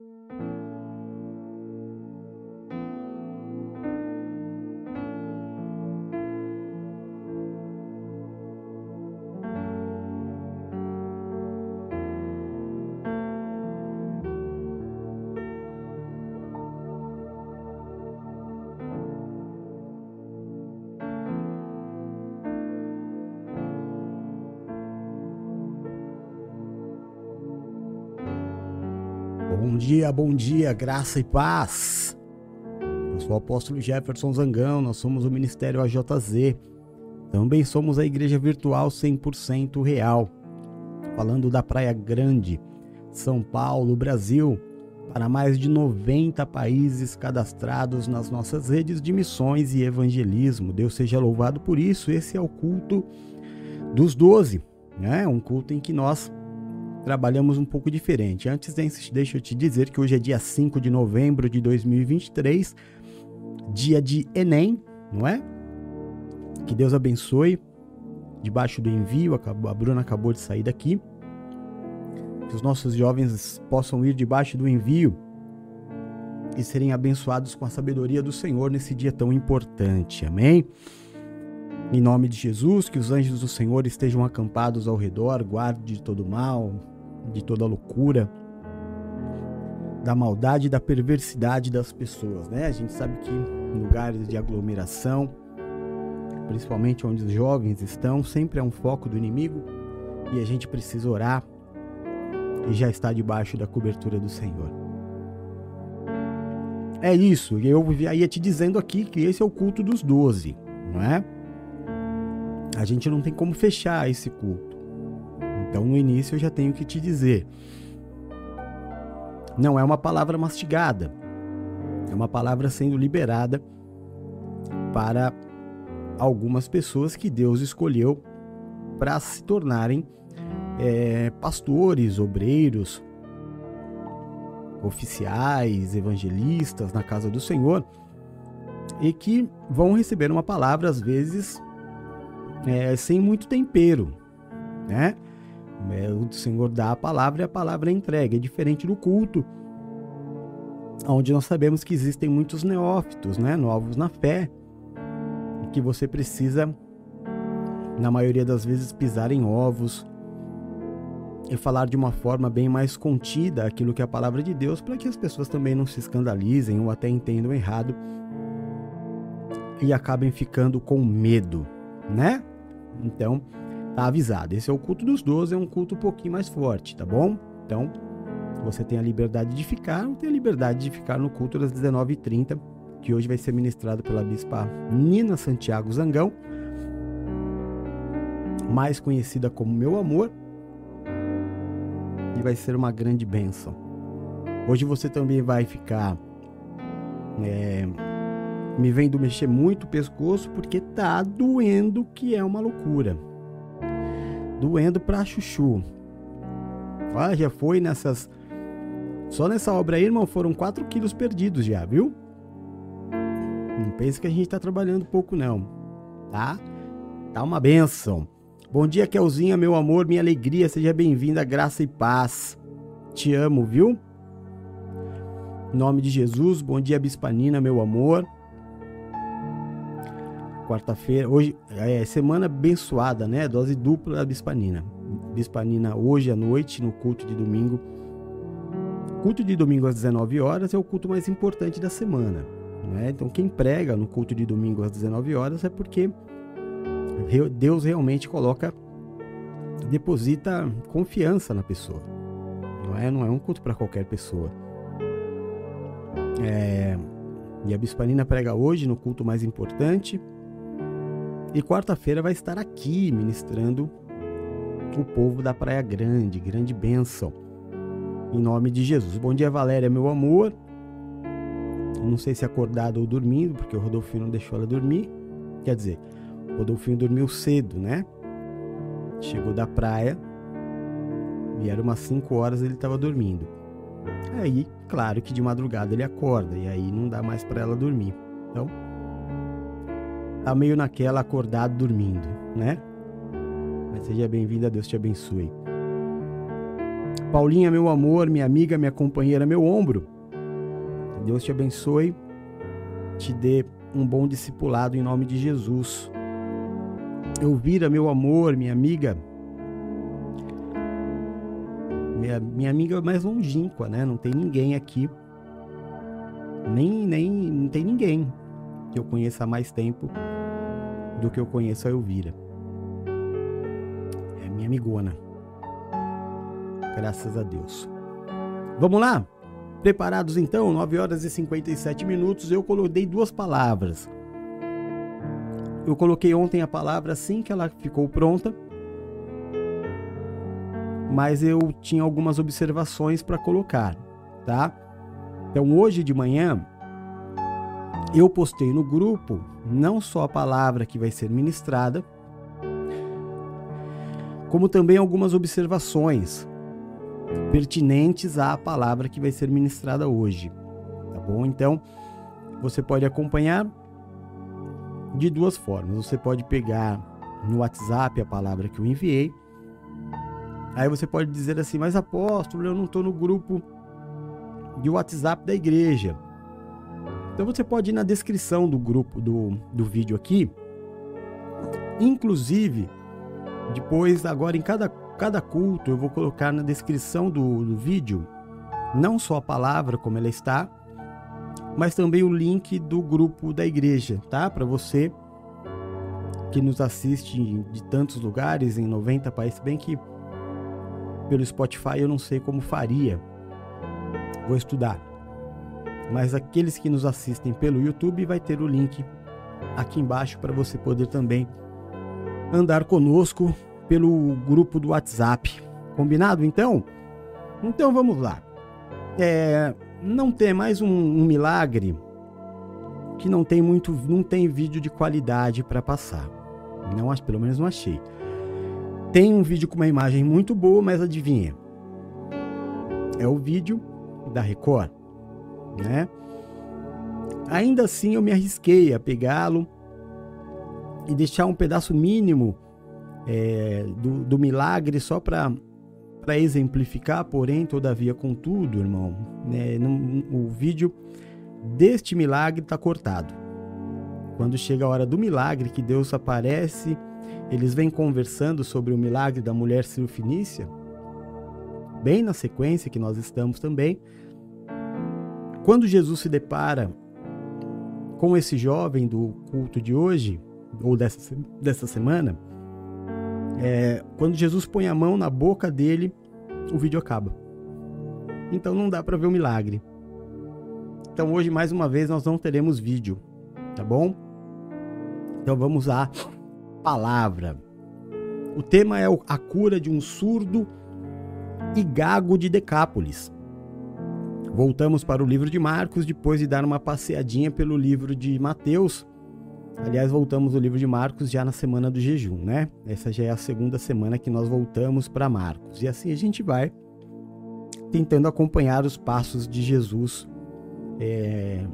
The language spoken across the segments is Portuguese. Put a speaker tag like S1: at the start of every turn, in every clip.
S1: Bom dia, bom dia, graça e paz. Eu sou o apóstolo Jefferson Zangão, nós somos o Ministério AJZ. Também somos a Igreja Virtual 100% Real. Falando da Praia Grande, São Paulo, Brasil, para mais de 90 países cadastrados nas nossas redes de missões e evangelismo. Deus seja louvado por isso. Esse é o culto dos 12, né? Um culto em que nós trabalhamos um pouco diferente. Antes, deixa eu te dizer que hoje é dia 5 de novembro de 2023, dia de Enem, não é? Que Deus abençoe. Debaixo do envio, a Bruna acabou de sair daqui. Que os nossos jovens possam ir debaixo do envio e serem abençoados com a sabedoria do Senhor nesse dia tão importante. Amém? Em nome de Jesus, que os anjos do Senhor estejam acampados ao redor, guarde de todo mal, de toda loucura, da maldade e da perversidade das pessoas, né? A gente sabe que em lugares de aglomeração, principalmente onde os jovens estão, sempre é um foco do inimigo e a gente precisa orar e já está debaixo da cobertura do Senhor. É isso, eu ia te dizendo aqui que esse é o culto dos doze, não é? A gente não tem como fechar esse culto. Então, no início, eu já tenho que te dizer: não é uma palavra mastigada, é uma palavra sendo liberada para algumas pessoas que Deus escolheu para se tornarem é, pastores, obreiros, oficiais, evangelistas na casa do Senhor e que vão receber uma palavra às vezes é, sem muito tempero, né? É, o Senhor dá a palavra e a palavra é entregue. É diferente do culto, onde nós sabemos que existem muitos neófitos, né? novos na fé, que você precisa, na maioria das vezes, pisar em ovos e falar de uma forma bem mais contida aquilo que é a palavra de Deus, para que as pessoas também não se escandalizem ou até entendam errado e acabem ficando com medo, né? Então, tá avisado. Esse é o culto dos 12, é um culto um pouquinho mais forte, tá bom? Então, você tem a liberdade de ficar, ou tem a liberdade de ficar no culto das 19h30, que hoje vai ser ministrado pela bispa Nina Santiago Zangão, mais conhecida como Meu Amor, e vai ser uma grande bênção. Hoje você também vai ficar é, me vendo mexer muito o pescoço porque tá doendo, que é uma loucura doendo pra chuchu. Ah, já foi nessas. Só nessa obra aí, irmão, foram 4 quilos perdidos já, viu? Não pense que a gente tá trabalhando pouco, não. Tá? Tá uma benção. Bom dia, Kelzinha, meu amor, minha alegria. Seja bem-vinda, graça e paz. Te amo, viu? Em nome de Jesus, bom dia, Bispanina, meu amor quarta-feira. Hoje é semana abençoada, né? Dose dupla da bispanina. Bispanina hoje à noite no culto de domingo. Culto de domingo às 19 horas é o culto mais importante da semana, né? Então quem prega no culto de domingo às 19 horas é porque Deus realmente coloca deposita confiança na pessoa. Não é, não é um culto para qualquer pessoa. É, e a Bispanina prega hoje no culto mais importante, e quarta-feira vai estar aqui ministrando o povo da Praia Grande, grande bênção. Em nome de Jesus. Bom dia, Valéria, meu amor. Não sei se acordado ou dormindo, porque o Rodolfinho não deixou ela dormir. Quer dizer, o Rodolfinho dormiu cedo, né? Chegou da praia e era umas 5 horas ele estava dormindo. Aí, claro que de madrugada ele acorda e aí não dá mais para ela dormir. Então, tá meio naquela acordado dormindo, né? Mas seja bem-vinda, Deus te abençoe. Paulinha, meu amor, minha amiga, minha companheira, meu ombro. Deus te abençoe, te dê um bom discipulado em nome de Jesus. Elvira, meu amor, minha amiga, minha, minha amiga mais longínqua, né? Não tem ninguém aqui, nem, nem, não tem ninguém que eu conheça há mais tempo do que eu conheço a Elvira. É minha amigona. Graças a Deus. Vamos lá? Preparados então? 9 horas e 57 minutos. Eu coloquei duas palavras. Eu coloquei ontem a palavra assim que ela ficou pronta. Mas eu tinha algumas observações para colocar, tá? Então hoje de manhã eu postei no grupo não só a palavra que vai ser ministrada, como também algumas observações pertinentes à palavra que vai ser ministrada hoje. Tá bom? Então, você pode acompanhar de duas formas. Você pode pegar no WhatsApp a palavra que eu enviei. Aí você pode dizer assim: Mas apóstolo, eu não estou no grupo de WhatsApp da igreja. Então você pode ir na descrição do grupo do, do vídeo aqui. Inclusive, depois, agora em cada cada culto eu vou colocar na descrição do, do vídeo não só a palavra como ela está, mas também o link do grupo da igreja, tá? Para você que nos assiste de tantos lugares, em 90 países, bem que pelo Spotify eu não sei como faria. Vou estudar. Mas aqueles que nos assistem pelo YouTube vai ter o link aqui embaixo para você poder também andar conosco pelo grupo do WhatsApp. Combinado então? Então vamos lá. É, não tem mais um, um milagre que não tem muito, não tem vídeo de qualidade para passar. Não, pelo menos não achei. Tem um vídeo com uma imagem muito boa, mas adivinha? É o vídeo da Record, né? Ainda assim eu me arrisquei a pegá-lo e deixar um pedaço mínimo é, do, do milagre só para exemplificar, porém, todavia, contudo, irmão, né, o vídeo deste milagre está cortado. Quando chega a hora do milagre, que Deus aparece, eles vêm conversando sobre o milagre da mulher Finícia, bem na sequência que nós estamos também. Quando Jesus se depara com esse jovem do culto de hoje, ou dessa, dessa semana, é, quando Jesus põe a mão na boca dele, o vídeo acaba. Então não dá para ver o milagre. Então hoje mais uma vez nós não teremos vídeo, tá bom? Então vamos à palavra. O tema é a cura de um surdo e gago de Decápolis. Voltamos para o livro de Marcos depois de dar uma passeadinha pelo livro de Mateus Aliás, voltamos ao livro de Marcos já na semana do jejum, né? Essa já é a segunda semana que nós voltamos para Marcos. E assim a gente vai tentando acompanhar os passos de Jesus é,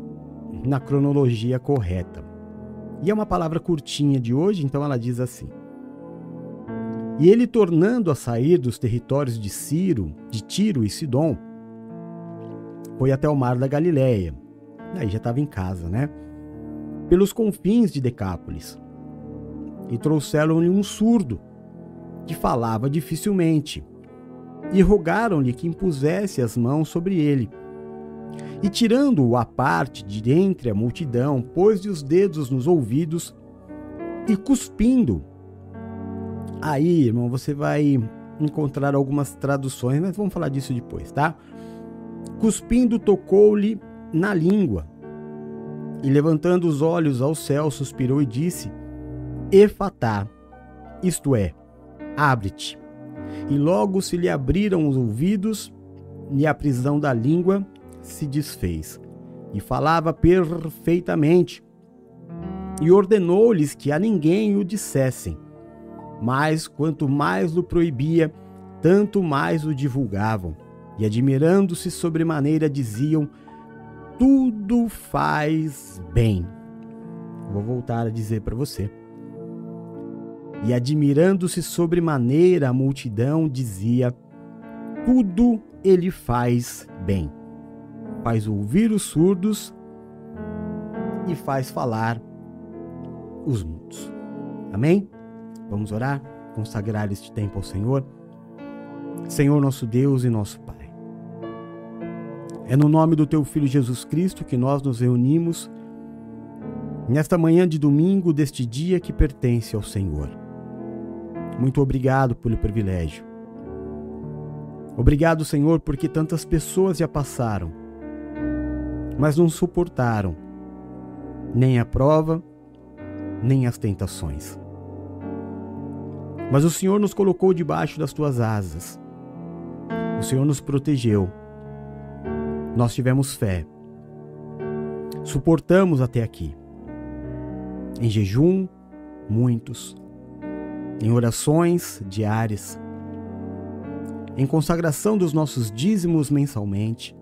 S1: na cronologia correta. E é uma palavra curtinha de hoje, então ela diz assim: E ele tornando a sair dos territórios de Ciro, de Tiro e Sidom, foi até o mar da Galileia. Aí já estava em casa, né? pelos confins de Decápolis. E trouxeram-lhe um surdo, que falava dificilmente, e rogaram-lhe que impusesse as mãos sobre ele. E tirando-o à parte de entre a multidão, pôs-lhe os dedos nos ouvidos e cuspindo. Aí, irmão, você vai encontrar algumas traduções, mas vamos falar disso depois, tá? Cuspindo, tocou-lhe na língua e levantando os olhos ao céu, suspirou e disse: Efatá, isto é, abre-te. E logo se lhe abriram os ouvidos, e a prisão da língua se desfez. E falava perfeitamente. E ordenou-lhes que a ninguém o dissessem. Mas quanto mais o proibia, tanto mais o divulgavam. E admirando-se sobremaneira, diziam: tudo faz bem. Vou voltar a dizer para você. E admirando-se sobremaneira, a multidão dizia: tudo ele faz bem. Faz ouvir os surdos e faz falar os mudos. Amém? Vamos orar, consagrar este tempo ao Senhor. Senhor nosso Deus e nosso Pai. É no nome do teu filho Jesus Cristo que nós nos reunimos nesta manhã de domingo deste dia que pertence ao Senhor. Muito obrigado pelo privilégio. Obrigado, Senhor, porque tantas pessoas já passaram, mas não suportaram nem a prova, nem as tentações. Mas o Senhor nos colocou debaixo das tuas asas. O Senhor nos protegeu. Nós tivemos fé. Suportamos até aqui. Em jejum, muitos. Em orações diárias. Em consagração dos nossos dízimos mensalmente.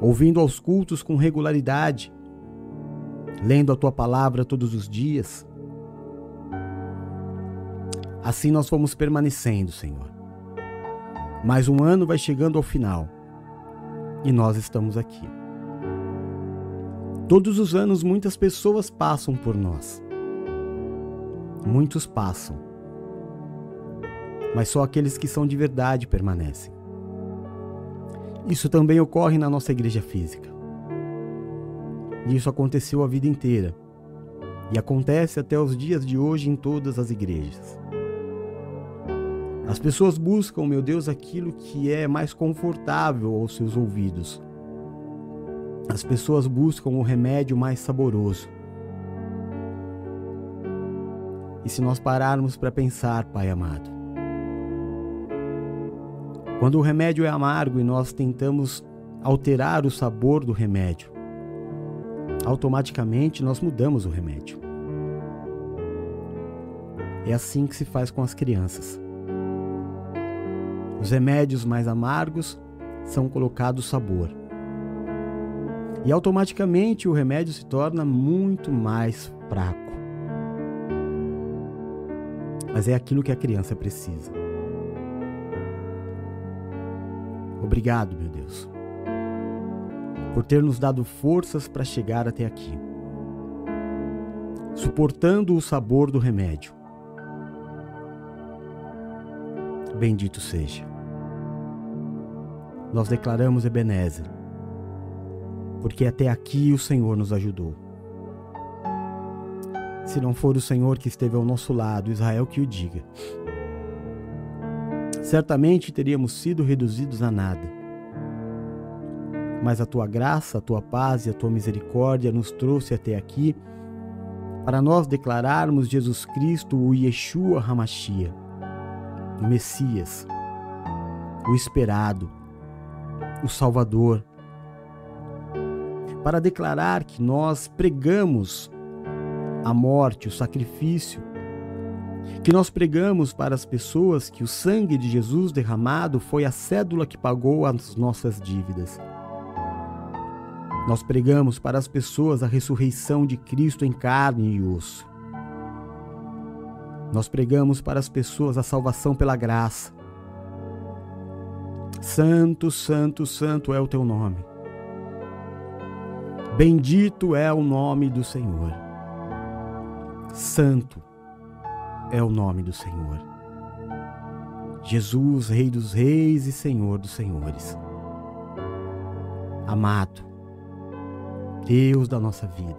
S1: Ouvindo aos cultos com regularidade lendo a tua palavra todos os dias. Assim nós fomos permanecendo, Senhor. Mais um ano vai chegando ao final e nós estamos aqui. Todos os anos muitas pessoas passam por nós. Muitos passam. Mas só aqueles que são de verdade permanecem. Isso também ocorre na nossa igreja física. E isso aconteceu a vida inteira. E acontece até os dias de hoje em todas as igrejas. As pessoas buscam, meu Deus, aquilo que é mais confortável aos seus ouvidos. As pessoas buscam o remédio mais saboroso. E se nós pararmos para pensar, Pai amado, quando o remédio é amargo e nós tentamos alterar o sabor do remédio, automaticamente nós mudamos o remédio. É assim que se faz com as crianças. Os remédios mais amargos são colocados sabor. E automaticamente o remédio se torna muito mais fraco. Mas é aquilo que a criança precisa. Obrigado, meu Deus por ter nos dado forças para chegar até aqui, suportando o sabor do remédio. Bendito seja. Nós declaramos Ebenezer, porque até aqui o Senhor nos ajudou. Se não for o Senhor que esteve ao nosso lado, Israel que o diga. Certamente teríamos sido reduzidos a nada mas a tua graça, a tua paz e a tua misericórdia nos trouxe até aqui para nós declararmos Jesus Cristo, o Yeshua Hamashia, o Messias, o esperado, o Salvador. Para declarar que nós pregamos a morte, o sacrifício, que nós pregamos para as pessoas que o sangue de Jesus derramado foi a cédula que pagou as nossas dívidas. Nós pregamos para as pessoas a ressurreição de Cristo em carne e osso. Nós pregamos para as pessoas a salvação pela graça. Santo, santo, santo é o teu nome. Bendito é o nome do Senhor. Santo é o nome do Senhor. Jesus, Rei dos Reis e Senhor dos Senhores. Amado, Deus da nossa vida.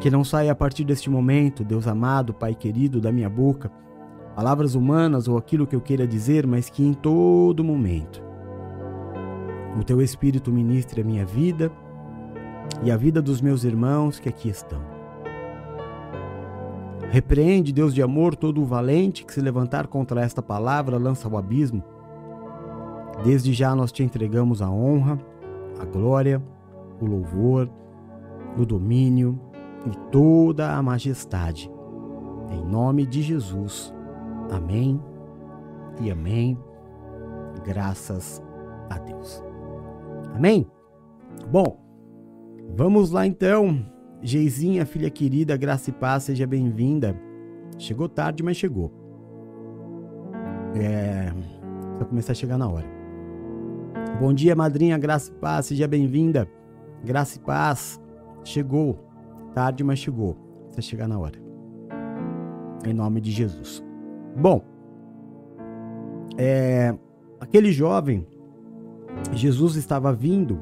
S1: Que não saia a partir deste momento, Deus amado, Pai querido, da minha boca, palavras humanas ou aquilo que eu queira dizer, mas que em todo momento o teu Espírito ministre a minha vida e a vida dos meus irmãos que aqui estão. Repreende, Deus de amor, todo o valente que se levantar contra esta palavra lança ao abismo. Desde já nós te entregamos a honra, a glória, o louvor, o domínio e toda a majestade. Em nome de Jesus. Amém e amém. Graças a Deus. Amém? Bom, vamos lá então. Geizinha, filha querida, graça e paz, seja bem-vinda. Chegou tarde, mas chegou. É, vai começar a chegar na hora. Bom dia, madrinha, graça e paz, seja bem-vinda. Graça e paz, chegou. Tarde, mas chegou. Vai chegar na hora. Em nome de Jesus. Bom, é, aquele jovem, Jesus estava vindo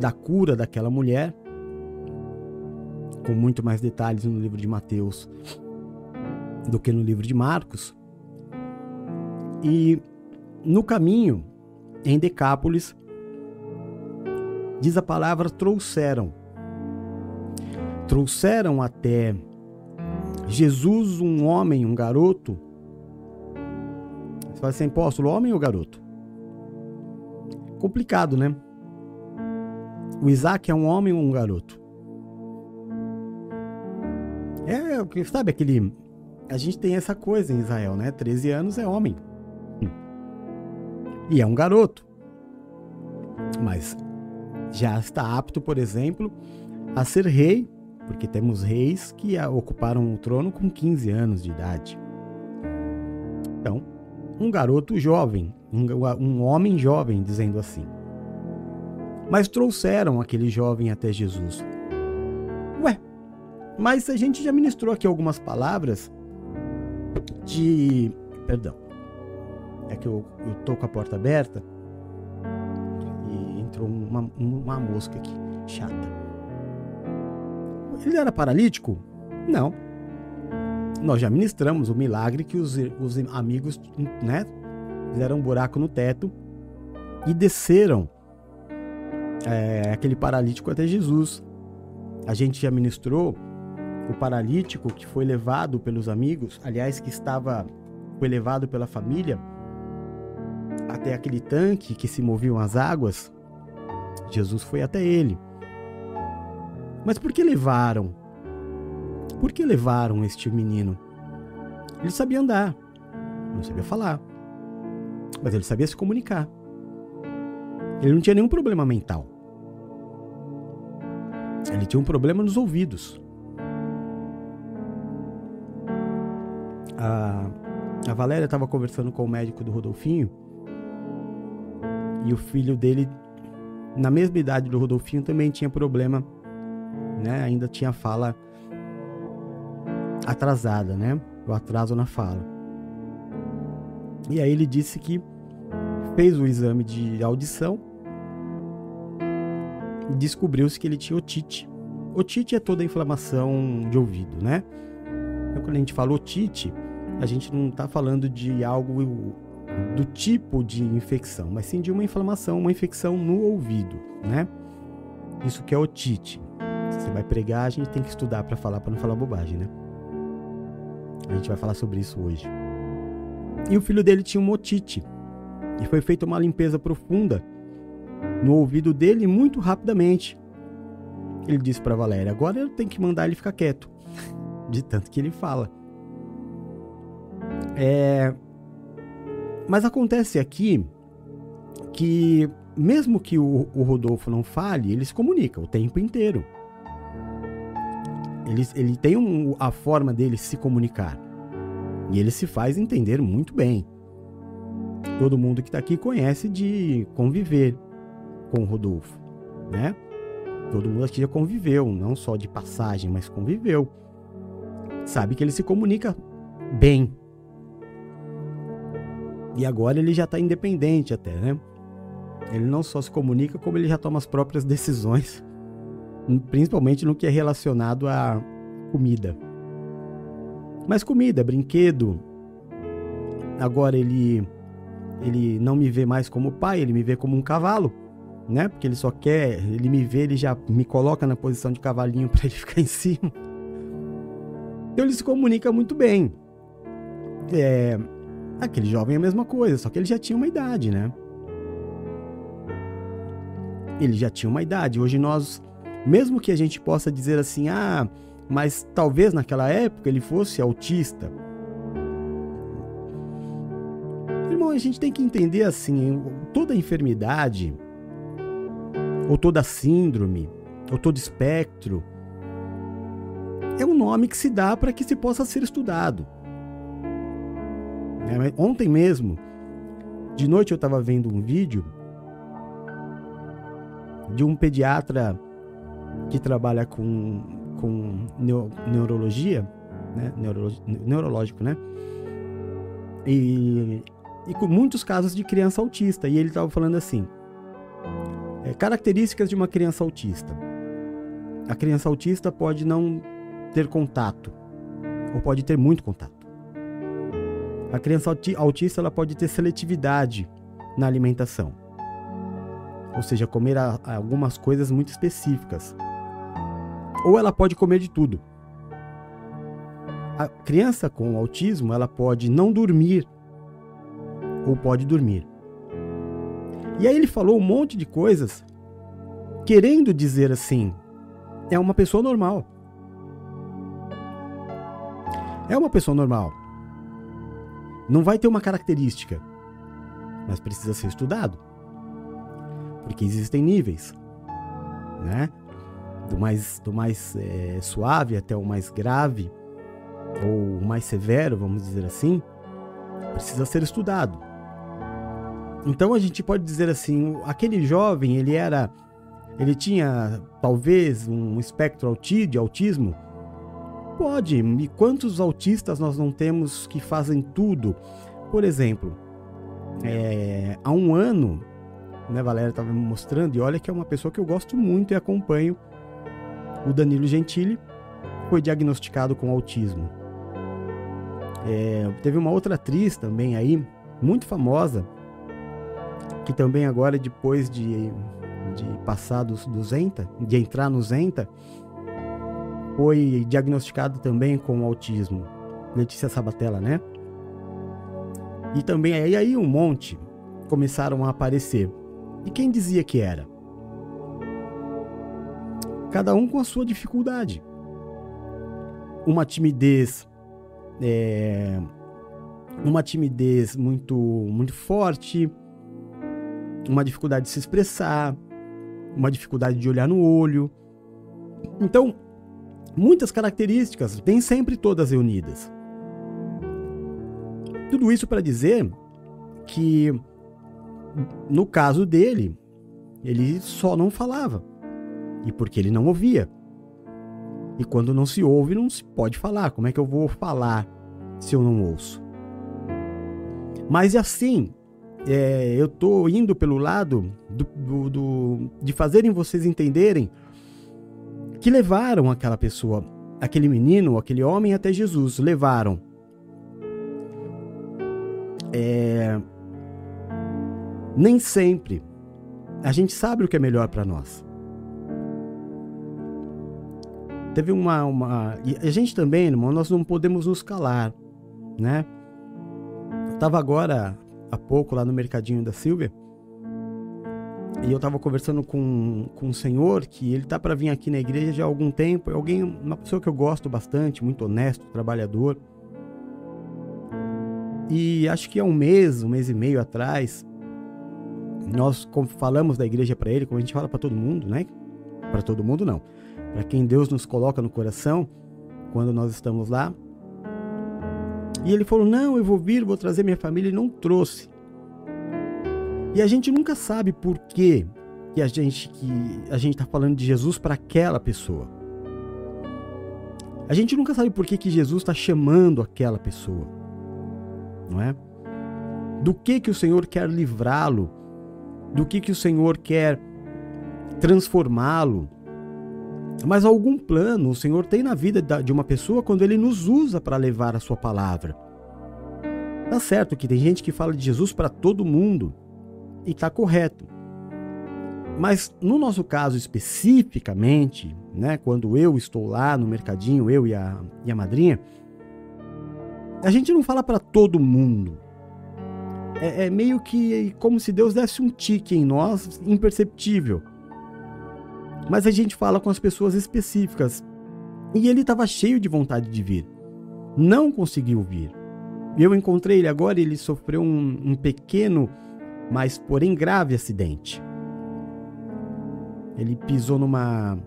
S1: da cura daquela mulher, com muito mais detalhes no livro de Mateus do que no livro de Marcos. E no caminho, em Decápolis, diz a palavra trouxeram. Trouxeram até Jesus um homem, um garoto. Você fala assim, apóstolo, homem ou garoto? Complicado, né? O Isaac é um homem ou um garoto? É, sabe aquele. A gente tem essa coisa em Israel, né? 13 anos é homem. E é um garoto. Mas já está apto, por exemplo, a ser rei, porque temos reis que ocuparam o trono com 15 anos de idade. Então, um garoto jovem, um, homem jovem, dizendo assim. Mas trouxeram aquele jovem até Jesus. Ué, mas a gente já ministrou aqui algumas palavras de. Perdão. É que eu, eu tô com a porta aberta e entrou uma, uma mosca aqui, chata. Ele era paralítico? Não. Nós já ministramos o milagre que os, os amigos né, fizeram um buraco no teto e desceram é, aquele paralítico até Jesus. A gente já ministrou o paralítico que foi levado pelos amigos, aliás, que estava foi levado pela família até aquele tanque que se moviam as águas. Jesus foi até ele. Mas por que levaram? Por que levaram este menino? Ele sabia andar, não sabia falar, mas ele sabia se comunicar. Ele não tinha nenhum problema mental. Ele tinha um problema nos ouvidos. A, a Valéria estava conversando com o médico do Rodolfinho e o filho dele, na mesma idade do Rodolfinho, também tinha problema, né? Ainda tinha fala atrasada, né? O atraso na fala. E aí ele disse que fez o exame de audição e descobriu-se que ele tinha otite. Otite é toda a inflamação de ouvido, né? Então, quando a gente fala otite, a gente não está falando de algo do tipo de infecção, mas sim de uma inflamação, uma infecção no ouvido, né? Isso que é otite. Se você vai pregar, a gente tem que estudar para falar, para não falar bobagem, né? A gente vai falar sobre isso hoje. E o filho dele tinha uma otite. E foi feita uma limpeza profunda no ouvido dele muito rapidamente. Ele disse para Valéria: agora eu tenho que mandar ele ficar quieto, de tanto que ele fala. É... Mas acontece aqui que, mesmo que o, o, Rodolfo não fale, ele se comunica o tempo inteiro. Ele, ele tem um, a forma dele se comunicar. E ele se faz entender muito bem. Todo mundo que está aqui conhece de conviver com o Rodolfo, né? Todo mundo aqui já conviveu, não só de passagem, mas conviveu. Sabe que ele se comunica bem, e agora ele já está independente até, né? Ele não só se comunica, como ele já toma as próprias decisões, principalmente no que é relacionado à comida. Mas comida, brinquedo. Agora ele ele não me vê mais como pai, ele me vê como um cavalo, né? Porque ele só quer, ele me vê, ele já me coloca na posição de cavalinho para ele ficar em cima. Então ele se comunica muito bem. É, Aquele jovem é a mesma coisa, só que ele já tinha uma idade, né? Ele já tinha uma idade. Hoje nós, mesmo que a gente possa dizer assim, ah, mas talvez naquela época ele fosse autista. Irmão, a gente tem que entender assim, toda enfermidade, ou toda síndrome, ou todo espectro, é um nome que se dá para que se possa ser estudado É, ontem mesmo, de noite eu estava vendo um vídeo de um pediatra que trabalha com, com neurologia, né? neurológico, né? E, e com muitos casos de criança autista. E ele estava falando assim: é, características de uma criança autista. A criança autista pode não ter contato, ou pode ter muito contato. A criança autista ela pode ter seletividade na alimentação, ou seja, comer algumas coisas muito específicas. Ou ela pode comer de tudo. A criança com autismo ela pode não dormir ou pode dormir. E aí ele falou um monte de coisas querendo dizer assim: é uma pessoa normal. É uma pessoa normal. Não vai ter uma característica, mas precisa ser estudado. Porque existem níveis, né? Do mais, do mais é, suave até o mais grave, ou o mais severo, vamos dizer assim, precisa ser estudado. Então a gente pode dizer assim, aquele jovem, ele era ele tinha talvez um espectro de autismo? Pode. E quantos autistas nós não temos que fazem tudo? Por exemplo, é, há um ano, né, Valéria estava me mostrando, e olha que é uma pessoa que eu gosto muito e acompanho, o Danilo Gentili, foi diagnosticado com autismo. É, teve uma outra atriz também aí, muito famosa, que também agora, depois de, de passar dos, do Zenta, de entrar no Zenta, foi diagnosticado também com autismo. Letícia Sabatella, né? E também aí, aí um monte começaram a aparecer. E quem dizia que era? Cada um com a sua dificuldade. Uma timidez, é, uma timidez muito, muito forte, uma dificuldade de se expressar, uma dificuldade de olhar no olho. Então, muitas características, nem sempre todas reunidas. Tudo isso para dizer que, no caso dele, ele só não falava. E porque ele não ouvia. E quando não se ouve, não se pode falar. Como é que eu vou falar se eu não ouço? Mas assim, é, eu estou indo pelo lado do, do, do, de fazerem vocês entenderem que levaram aquela pessoa, aquele menino, aquele homem até Jesus, levaram. É, nem sempre a gente sabe o que é melhor para nós. Teve uma, uma. E a gente também, irmão, nós não podemos nos calar, né? Estava agora há pouco lá no mercadinho da Silvia. E eu tava conversando com, com um senhor que ele tá para vir aqui na igreja já há algum tempo. É alguém, uma pessoa que eu gosto bastante, muito honesto, trabalhador. E acho que há um mês, um mês e meio atrás, nós falamos da igreja para ele, como a gente fala para todo mundo, né? Para todo mundo não. Para quem Deus nos coloca no coração, quando nós estamos lá, e ele falou: Não, eu vou vir, vou trazer minha família. E não trouxe. E a gente nunca sabe por que, a gente que a gente está falando de Jesus para aquela pessoa. A gente nunca sabe por que, que Jesus está chamando aquela pessoa, não é? Do que que o Senhor quer livrá-lo? Do que que o Senhor quer transformá-lo? Mas algum plano o Senhor tem na vida de uma pessoa quando ele nos usa para levar a sua palavra. Tá certo que tem gente que fala de Jesus para todo mundo e tá correto. Mas no nosso caso especificamente, né, quando eu estou lá no mercadinho, eu e a, e a madrinha, a gente não fala para todo mundo. É, é meio que como se Deus desse um tique em nós, imperceptível. Mas a gente fala com as pessoas específicas. E ele estava cheio de vontade de vir. Não conseguiu vir. Eu encontrei ele agora e ele sofreu um, um pequeno, mas porém grave acidente. Ele pisou numa.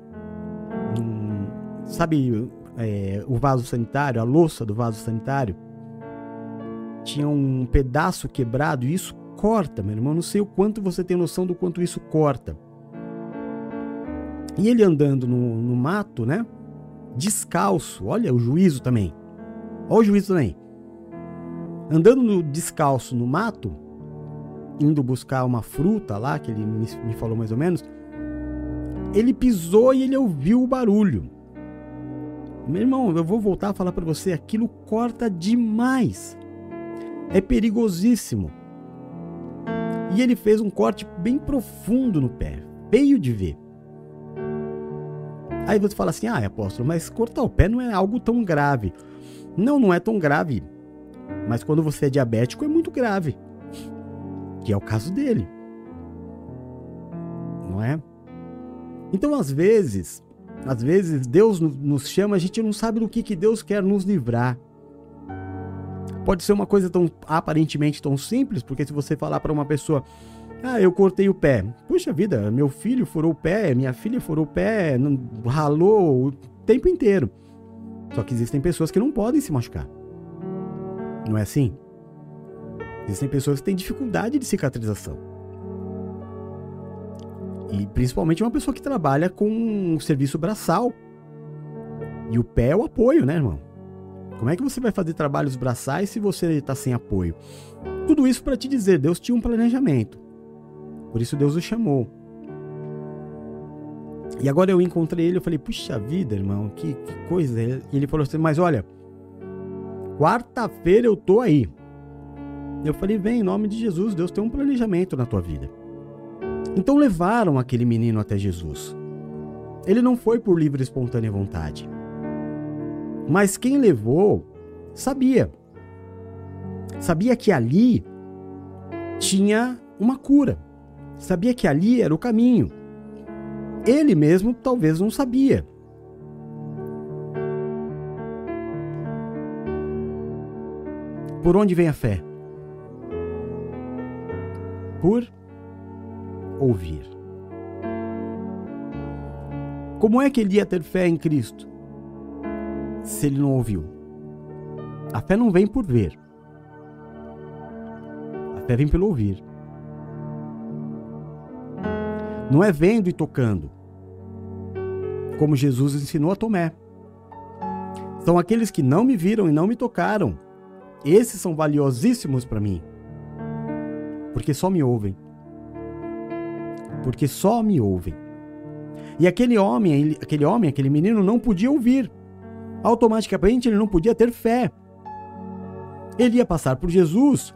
S1: sabe é, o vaso sanitário, a louça do vaso sanitário? tinha um pedaço quebrado e isso corta, meu irmão. Não sei o quanto você tem noção do quanto isso corta. E ele andando no, no mato, né? Descalço. Olha o juízo também. Olha o juízo também. Andando no, descalço no mato, indo buscar uma fruta lá, que ele me, me falou mais ou menos, ele pisou e ele ouviu o barulho. Meu irmão, eu vou voltar a falar para você, aquilo corta demais. É perigosíssimo. E ele fez um corte bem profundo no pé, feio de ver. Aí você fala assim: "Ah, apóstolo, mas cortar o pé não é algo tão grave". Não, não é tão grave. Mas quando você é diabético é muito grave. Que é o caso dele. Não é? Então, às vezes, às vezes Deus nos chama, a gente não sabe do que, que Deus quer nos livrar. Pode ser uma coisa tão aparentemente tão simples, porque se você falar para uma pessoa, ah, eu cortei o pé. Puxa vida, meu filho furou o pé, minha filha furou o pé, ralou o tempo inteiro. Só que existem pessoas que não podem se machucar. Não é assim? Existem pessoas que têm dificuldade de cicatrização. E principalmente uma pessoa que trabalha com um serviço braçal. E o pé é o apoio, né, irmão? Como é que você vai fazer trabalhos braçais se você está sem apoio? Tudo isso para te dizer, Deus tinha um planejamento. Por isso Deus o chamou. E agora eu encontrei ele, eu falei, puxa vida, irmão, que, que coisa. E ele falou assim, mas olha, quarta-feira eu tô aí. Eu falei, vem, em nome de Jesus, Deus tem um planejamento na tua vida. Então levaram aquele menino até Jesus. Ele não foi por livre e espontânea vontade. Mas quem levou sabia. Sabia que ali tinha uma cura. Sabia que ali era o caminho. Ele mesmo talvez não sabia. Por onde vem a fé? Por ouvir. Como é que ele ia ter fé em Cristo se ele não ouviu? A fé não vem por ver. A fé vem pelo ouvir. Não é vendo e tocando, como Jesus ensinou a Tomé. São aqueles que não me viram e não me tocaram. Esses são valiosíssimos para mim, porque só me ouvem porque só me ouvem. E aquele homem, aquele homem, aquele menino não podia ouvir. Automaticamente ele não podia ter fé. Ele ia passar por Jesus.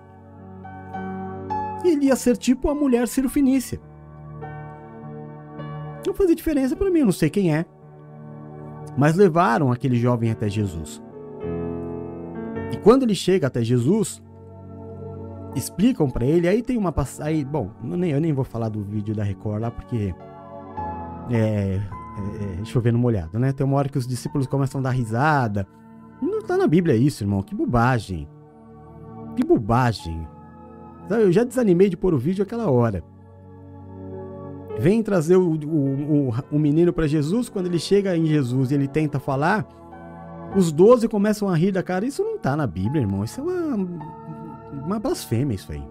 S1: Ele ia ser tipo a mulher cirofinícia. Não fazia diferença para mim, eu não sei quem é. Mas levaram aquele jovem até Jesus. E quando ele chega até Jesus, explicam para ele. Aí tem uma passagem. Bom, eu nem, eu nem vou falar do vídeo da Record lá porque. É, é, é, chovendo molhado, né? Tem uma hora que os discípulos começam a dar risada. Não tá na Bíblia isso, irmão. Que bobagem. Que bobagem. Eu já desanimei de pôr o vídeo aquela hora. Vem trazer o, o, o, o menino para Jesus. Quando ele chega em Jesus e ele tenta falar, os doze começam a rir da cara. Isso não tá na Bíblia, irmão. Isso é uma uma blasfêmia isso aí.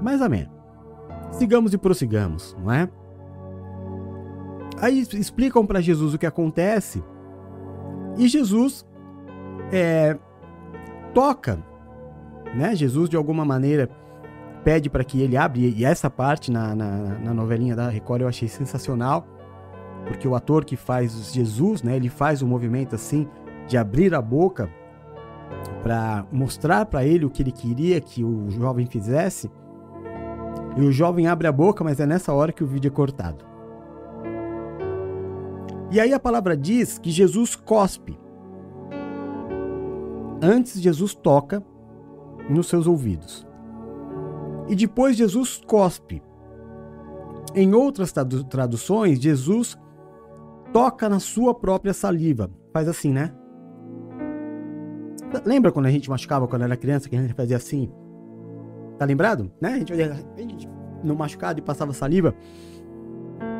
S1: Mas amém. Sigamos e prossigamos, não é? Aí explicam para Jesus o que acontece e Jesus é, toca, né? Jesus de alguma maneira pede para que ele abra e essa parte na, na, na, novelinha da Record eu achei sensacional porque o ator que faz Jesus, né? Ele faz o um movimento assim de abrir a boca para mostrar para ele o que ele queria que o jovem fizesse. E o jovem abre a boca, mas é nessa hora que o vídeo é cortado. E aí a palavra diz que Jesus cospe. Antes Jesus toca nos seus ouvidos. E depois Jesus cospe. Em outras traduções, Jesus toca na sua própria saliva. Faz assim, né? Lembra quando a gente machucava quando era criança, que a gente fazia assim? Tá lembrado? Né? A gente fazia no machucado e passava saliva.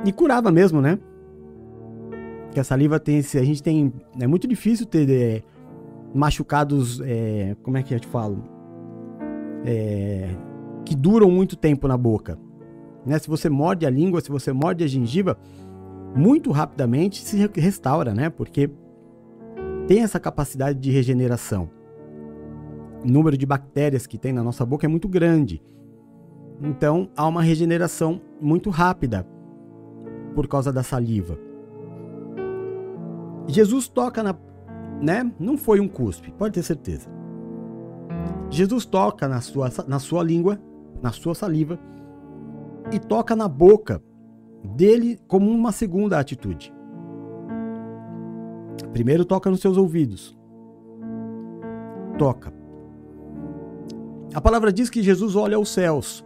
S1: E curava mesmo, né? Que a saliva tem esse. A gente tem. É muito difícil ter é, machucados, é, como é que eu te falo? É, que duram muito tempo na boca. Né? Se você morde a língua, se você morde a gengiva, muito rapidamente se restaura, né? Porque tem essa capacidade de regeneração. O número de bactérias que tem na nossa boca é muito grande. Então há uma regeneração muito rápida por causa da saliva. Jesus toca na, né? Não foi um cuspe, pode ter certeza. Jesus toca na sua, na sua língua, na sua saliva e toca na boca dele como uma segunda atitude. Primeiro toca nos seus ouvidos. Toca. A palavra diz que Jesus olha aos céus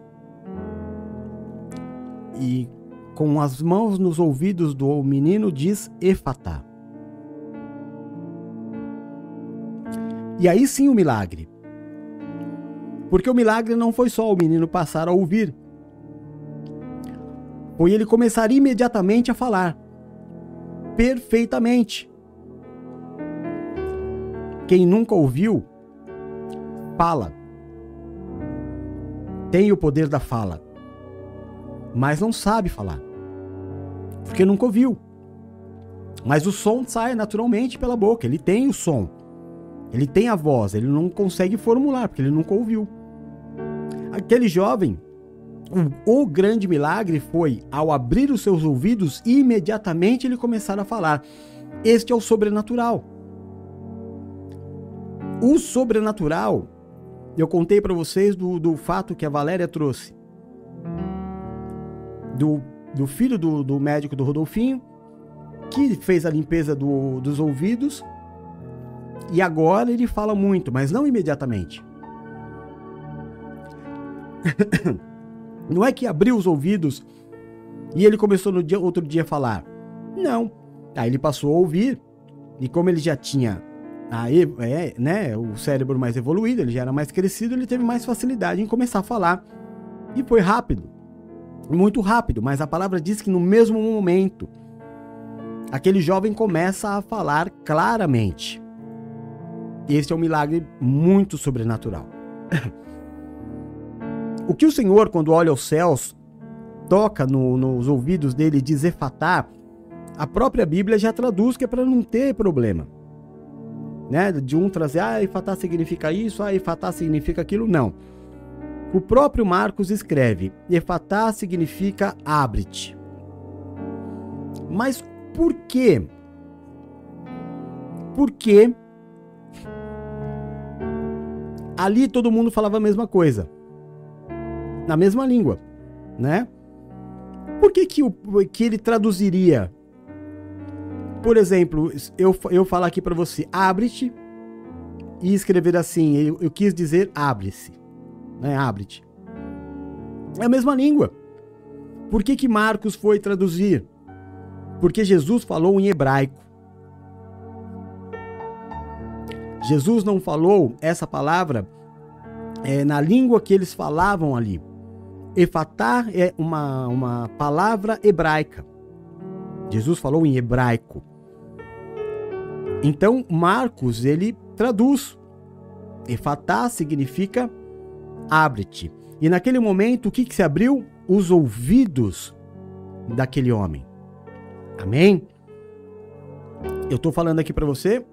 S1: e com as mãos nos ouvidos do menino diz Efatá. E aí sim o milagre. Porque o milagre não foi só o menino passar a ouvir, foi ele começar imediatamente a falar. Perfeitamente. Quem nunca ouviu, fala. Tem o poder da fala, mas não sabe falar, porque nunca ouviu. Mas o som sai naturalmente pela boca, ele tem o som. Ele tem a voz, ele não consegue formular, porque ele nunca ouviu. Aquele jovem, o, o grande milagre foi, ao abrir os seus ouvidos, imediatamente ele começar a falar. Este é o sobrenatural. O sobrenatural, eu contei para vocês do, do fato que a Valéria trouxe. Do, do filho do, do médico do Rodolfinho, que fez a limpeza do, dos ouvidos e agora ele fala muito, mas não imediatamente. não é que abriu os ouvidos e ele começou no dia, outro dia a falar. Não. Aí ele passou a ouvir e como ele já tinha a, é, né, o cérebro mais evoluído, ele já era mais crescido, ele teve mais facilidade em começar a falar. E foi rápido. Muito rápido, mas a palavra diz que no mesmo momento aquele jovem começa a falar claramente. Este é um milagre muito sobrenatural. o que o Senhor, quando olha aos céus, toca no, nos ouvidos dele diz Efatá, a própria Bíblia já traduz que é para não ter problema. Né? De um trazer, ah, Efatá significa isso, ah, Efatá significa aquilo. Não. O próprio Marcos escreve, Efatá significa abre-te. Mas por quê? Por que ali todo mundo falava a mesma coisa. Na mesma língua, né? Por que, que, o, que ele traduziria? Por exemplo, eu, eu falar aqui para você, abre-te, e escrever assim, eu, eu quis dizer abre-se, né? Abre-te. É a mesma língua. Por que, que Marcos foi traduzir? Porque Jesus falou em hebraico. Jesus não falou essa palavra é, na língua que eles falavam ali. Efatá é uma, uma palavra hebraica. Jesus falou em hebraico. Então, Marcos, ele traduz. Efatá significa abre-te. E naquele momento, o que, que se abriu? Os ouvidos daquele homem. Amém? Eu estou falando aqui para você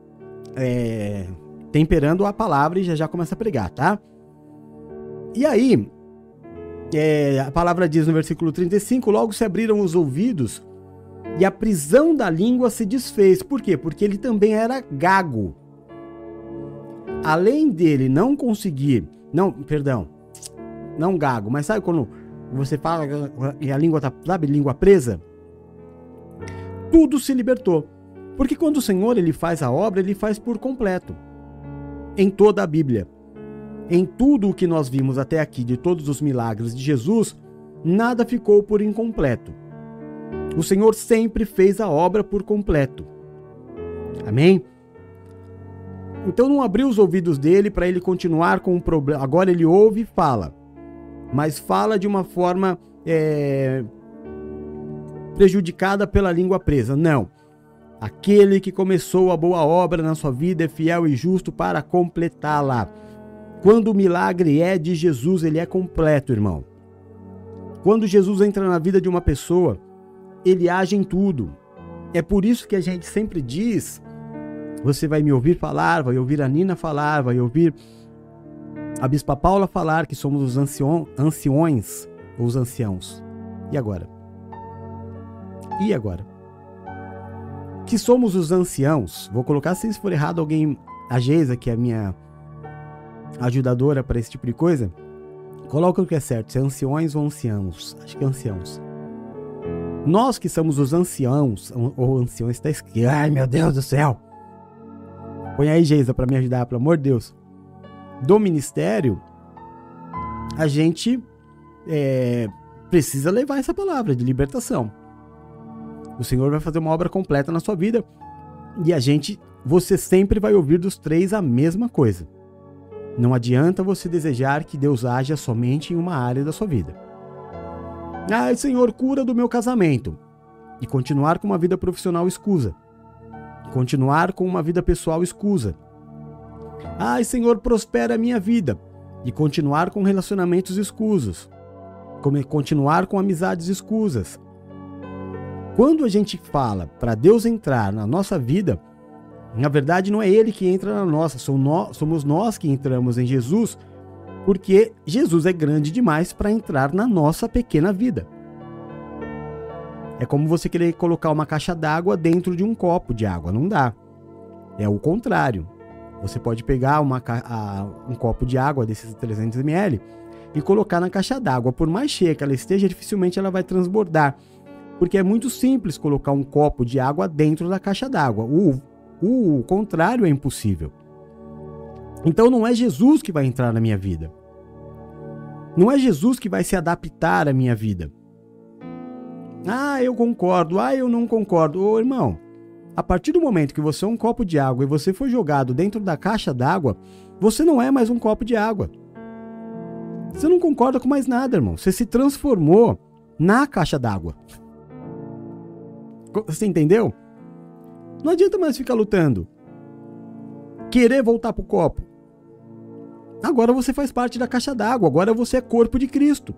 S1: é, temperando a palavra e já já começa a pregar, tá? E aí, é, a palavra diz no versículo 35: Logo se abriram os ouvidos e a prisão da língua se desfez. Por quê? Porque ele também era gago. Além dele não conseguir, não, perdão, não gago, mas sabe quando você fala e a língua tá, sabe, língua presa? Tudo se libertou. Porque quando o Senhor ele faz a obra, ele faz por completo em toda a Bíblia. Em tudo o que nós vimos até aqui de todos os milagres de Jesus, nada ficou por incompleto. O Senhor sempre fez a obra por completo. Amém? Então não abriu os ouvidos dele para ele continuar com o problema. Agora ele ouve e fala, mas fala de uma forma é, prejudicada pela língua presa. Não. Aquele que começou a boa obra na sua vida é fiel e justo para completá-la. Quando o milagre é de Jesus, ele é completo, irmão. Quando Jesus entra na vida de uma pessoa, ele age em tudo. É por isso que a gente sempre diz: você vai me ouvir falar, vai ouvir a Nina falar, vai ouvir a Bispa Paula falar que somos os anciões, ou os anciãos. E agora? E agora? Que somos os anciãos. Vou colocar, se for errado, alguém, a Geisa, que é a minha ajudadora para esse tipo de coisa, coloca o que é certo, se é anciões ou anciãos. Acho que é anciãos. Nós que somos os anciãos, ou anciões, está escrito. Ai, meu Deus do céu! Põe aí, Geisa, para me ajudar, pelo amor de Deus. Do ministério, a gente é, precisa levar essa palavra de libertação. O Senhor vai fazer uma obra completa na sua vida e a gente, você sempre vai ouvir dos três a mesma coisa. Não adianta você desejar que Deus haja somente em uma área da sua vida. Ai, Senhor, cura do meu casamento. E continuar com uma vida profissional escusa. Continuar com uma vida pessoal escusa. Ai, Senhor, prospera a minha vida. E continuar com relacionamentos escusos. Continuar com amizades escusas. Quando a gente fala para Deus entrar na nossa vida, na verdade, não é ele que entra na nossa, somos nós que entramos em Jesus, porque Jesus é grande demais para entrar na nossa pequena vida. É como você querer colocar uma caixa d'água dentro de um copo de água, não dá. É o contrário. Você pode pegar uma, a, um copo de água desses 300 ml e colocar na caixa d'água. Por mais cheia que ela esteja, dificilmente ela vai transbordar. Porque é muito simples colocar um copo de água dentro da caixa d'água. O o contrário é impossível. Então não é Jesus que vai entrar na minha vida. Não é Jesus que vai se adaptar à minha vida. Ah, eu concordo. Ah, eu não concordo. Ô, irmão, a partir do momento que você é um copo de água e você foi jogado dentro da caixa d'água, você não é mais um copo de água. Você não concorda com mais nada, irmão. Você se transformou na caixa d'água. Você entendeu? Não adianta mais ficar lutando. Querer voltar pro copo. Agora você faz parte da caixa d'água, agora você é corpo de Cristo.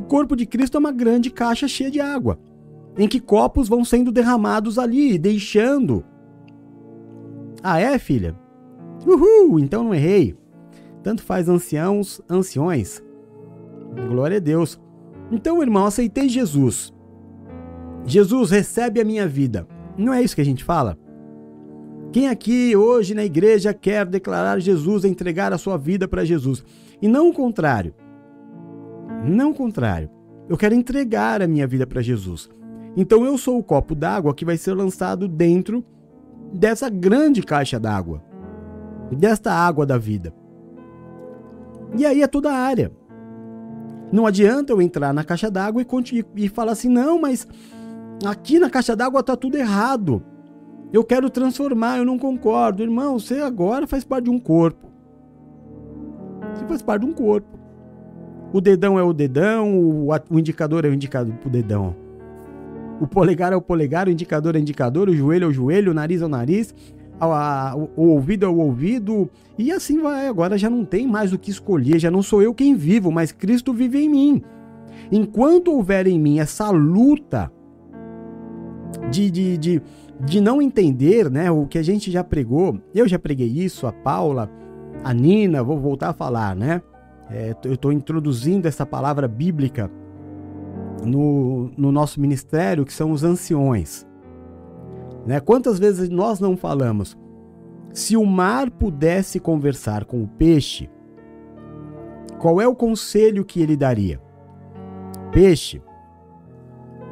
S1: O corpo de Cristo é uma grande caixa cheia de água, em que copos vão sendo derramados ali, deixando. Ah, é, filha? Uhul, então não errei. Tanto faz anciãos, anciões. Glória a Deus. Então, irmão, aceitei Jesus. Jesus recebe a minha vida. Não é isso que a gente fala? Quem aqui hoje na igreja quer declarar Jesus, entregar a sua vida para Jesus? E não o contrário. Não o contrário. Eu quero entregar a minha vida para Jesus. Então eu sou o copo d'água que vai ser lançado dentro dessa grande caixa d'água, desta água da vida. E aí é toda a área. Não adianta eu entrar na caixa d'água e, e falar assim, não, mas Aqui na caixa d'água tá tudo errado. Eu quero transformar, eu não concordo. Irmão, você agora faz parte de um corpo. Você faz parte de um corpo. O dedão é o dedão, o, indicador é o indicador pro dedão. O polegar é o polegar, o indicador é o indicador, o joelho é o joelho, o nariz é o nariz, o ouvido é o ouvido. E assim vai. Agora já não tem mais o que escolher, já não sou eu quem vivo, mas Cristo vive em mim. Enquanto houver em mim essa luta de, de, de, de não entender né, o que a gente já pregou. Eu já preguei isso, a Paula, a Nina, vou voltar a falar, né? É, eu estou introduzindo essa palavra bíblica no, no nosso ministério, que são os anciões. Né? Quantas vezes nós não falamos? Se o mar pudesse conversar com o peixe, qual é o conselho que ele daria? Peixe,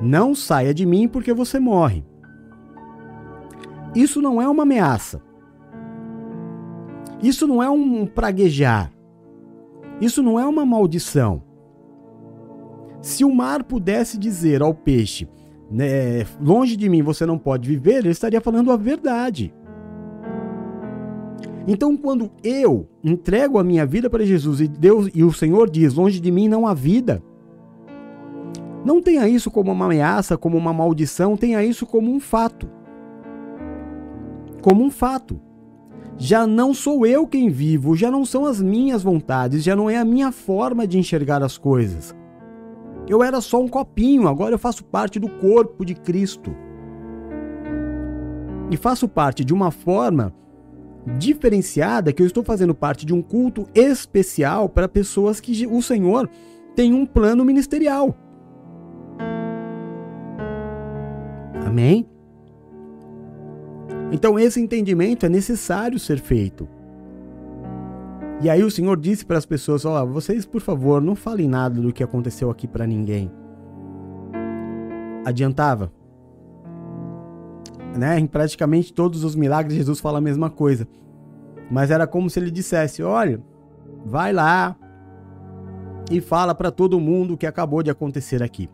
S1: não saia de mim porque você morre. Isso não é uma ameaça. Isso não é um praguejar. Isso não é uma maldição. Se o mar pudesse dizer ao peixe, né, longe de mim você não pode viver, ele estaria falando a verdade. Então, quando eu entrego a minha vida para Jesus e Deus e o Senhor diz: longe de mim não há vida, não tenha isso como uma ameaça, como uma maldição, tenha isso como um fato. como um fato. Já não sou eu quem vivo, já não são as minhas vontades, já não é a minha forma de enxergar as coisas. Eu era só um copinho, agora eu faço parte do corpo de Cristo. E faço parte de uma forma diferenciada que eu estou fazendo parte de um culto especial para pessoas que o Senhor tem um plano ministerial. Amém? Então esse entendimento é necessário ser feito. E aí o Senhor disse para as pessoas: ó, vocês por favor não falem nada do que aconteceu aqui para ninguém. Adiantava, né? Em praticamente todos os milagres Jesus fala a mesma coisa. Mas era como se ele dissesse: "Olha, vai lá e fala para todo mundo o que acabou de acontecer aqui".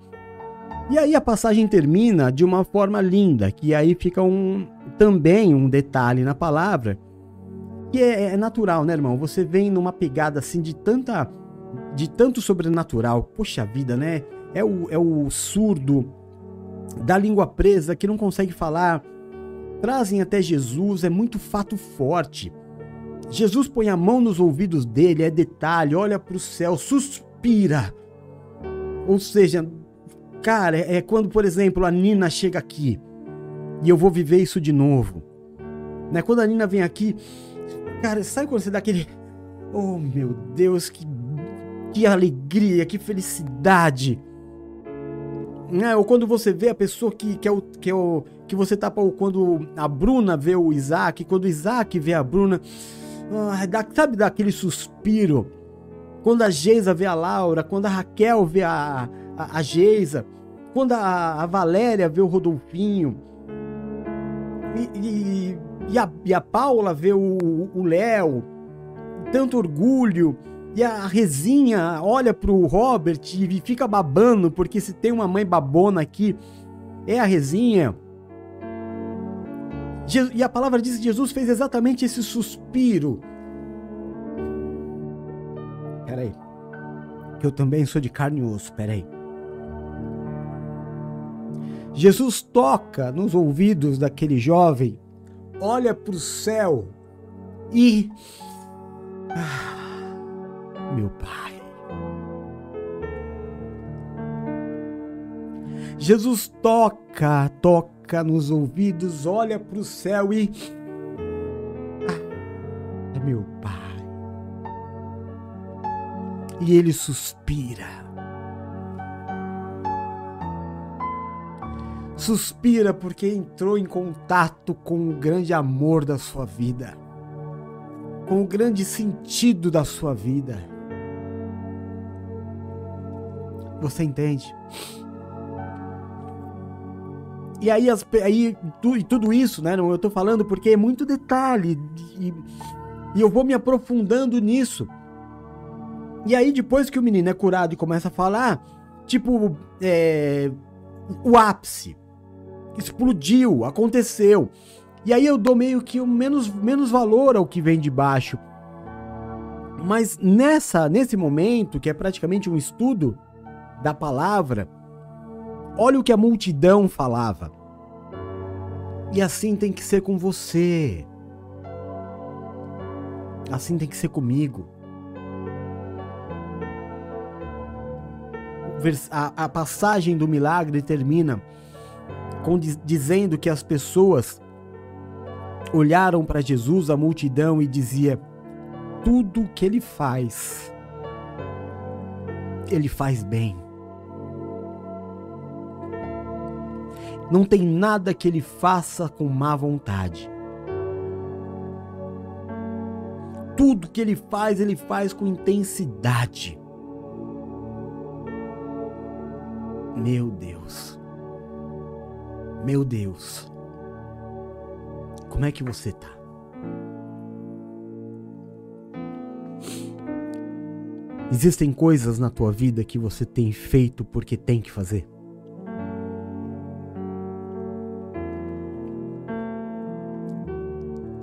S1: E aí a passagem termina de uma forma linda, que aí fica um também um detalhe na palavra, que é, é natural, né, irmão? Você vem numa pegada assim de tanta de tanto sobrenatural. Poxa vida, né? É o, é o surdo da língua presa que não consegue falar. Trazem até Jesus, é muito fato forte. Jesus põe a mão nos ouvidos dele, é detalhe, olha para o céu, suspira. Ou seja, cara, é quando, por exemplo, a Nina chega aqui e eu vou viver isso de novo. Né? Quando a Nina vem aqui, cara, sabe quando você dá aquele. Oh meu Deus, que, que alegria, que felicidade. Né? Ou quando você vê a pessoa que, que, é, o, que, é o, que você tá. Quando a Bruna vê o Isaac, quando o Isaac vê a Bruna. Ah, dá, sabe daquele suspiro? Quando a Geisa vê a Laura, quando a Raquel vê a, a, a Geisa, quando a, a Valéria vê o Rodolfinho, e, e, e, a, e a Paula vê o Léo, tanto orgulho, e a Rezinha olha pro Robert e fica babando, porque se tem uma mãe babona aqui, é a Rezinha. E a palavra diz que Jesus fez exatamente esse suspiro. Peraí. Que eu também sou de carne e osso, peraí. Jesus toca nos ouvidos daquele jovem, olha para o céu e. Ah, meu pai. Jesus toca, toca nos ouvidos, olha para o céu e. Ah, é meu pai. E ele suspira. Suspira porque entrou em contato com o grande amor da sua vida, com o grande sentido da sua vida. Você entende? E aí, as, aí tu, e tudo isso, né? Eu tô falando porque é muito detalhe e, e eu vou me aprofundando nisso. E aí, depois que o menino é curado e começa a falar, tipo, é, o ápice explodiu, aconteceu. E aí eu dou meio que menos, menos valor ao que vem de baixo. Mas nessa, nesse momento, que é praticamente um estudo da palavra, olha o que a multidão falava. E assim tem que ser com você. Assim tem que ser comigo. A, passagem do milagre termina dizendo que as pessoas olharam para Jesus, a multidão, e dizia: tudo que ele faz, ele faz bem. Não tem nada que ele faça com má vontade. Tudo que ele faz, ele faz com intensidade. Meu Deus. Meu Deus, como é que você tá? Existem coisas na tua vida que você tem feito porque tem que fazer?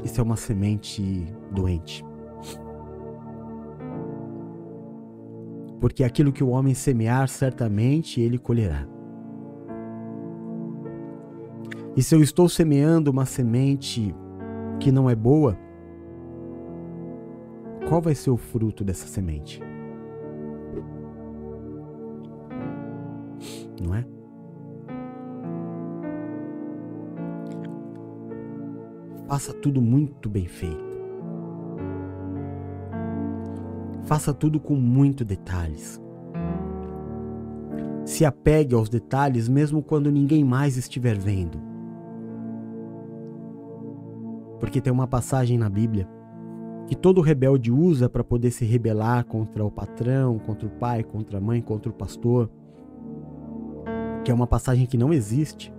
S1: Isso é uma semente doente. Porque aquilo que o homem semear, certamente ele colherá. E se eu estou semeando uma semente que não é boa, qual vai ser o fruto dessa semente? Não é? Faça tudo muito bem feito. Faça tudo com muito detalhes. Se apegue aos detalhes mesmo quando ninguém mais estiver vendo. Porque tem uma passagem na Bíblia que todo rebelde usa para poder se rebelar contra o patrão, contra o pai, contra a mãe, contra o pastor. Que é uma passagem que não existe.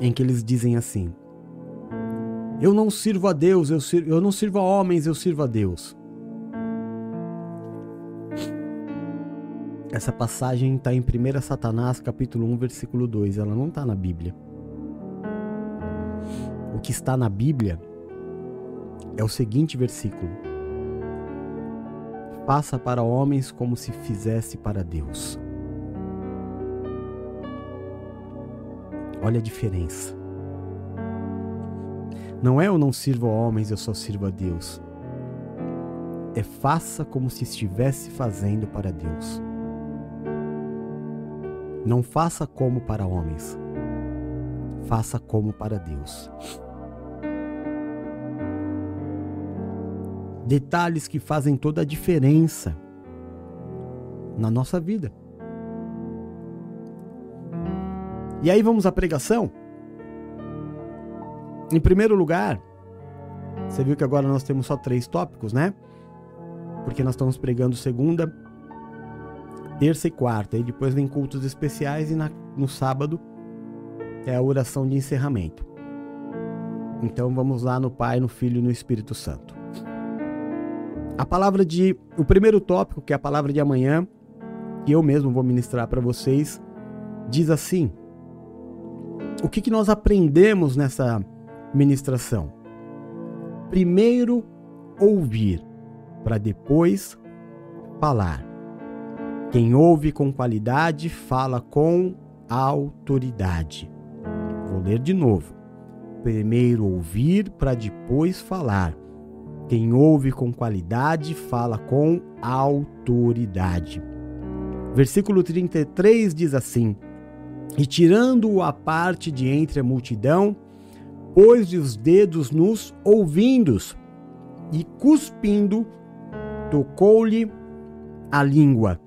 S1: Em que eles dizem assim: Eu não sirvo a Deus, eu, sirvo, eu não sirvo a homens, eu sirvo a Deus. Essa passagem está em 1 Satanás, capítulo 1, versículo 2. Ela não está na Bíblia. O que está na Bíblia é o seguinte versículo: Faça para homens como se fizesse para Deus. Olha a diferença. Não é eu não sirvo a homens, eu só sirvo a Deus. É faça como se estivesse fazendo para Deus. Não faça como para homens, faça como para Deus. Detalhes que fazem toda a diferença na nossa vida. E aí vamos à pregação? Em primeiro lugar, você viu que agora nós temos só três tópicos, né? Porque nós estamos pregando segunda, terça e quarta. E depois vem cultos especiais e na, no sábado é a oração de encerramento. Então vamos lá no Pai, no Filho e no Espírito Santo. A palavra de. O primeiro tópico, que é a palavra de amanhã, que eu mesmo vou ministrar para vocês, diz assim: O que, que nós aprendemos nessa ministração? Primeiro ouvir, para depois falar. Quem ouve com qualidade fala com autoridade. Vou ler de novo. Primeiro ouvir para depois falar. Quem ouve com qualidade fala com autoridade. Versículo 33 diz assim: E tirando-o à parte de entre a multidão, pôs-lhe os dedos nos ouvindos e, cuspindo, tocou-lhe a língua.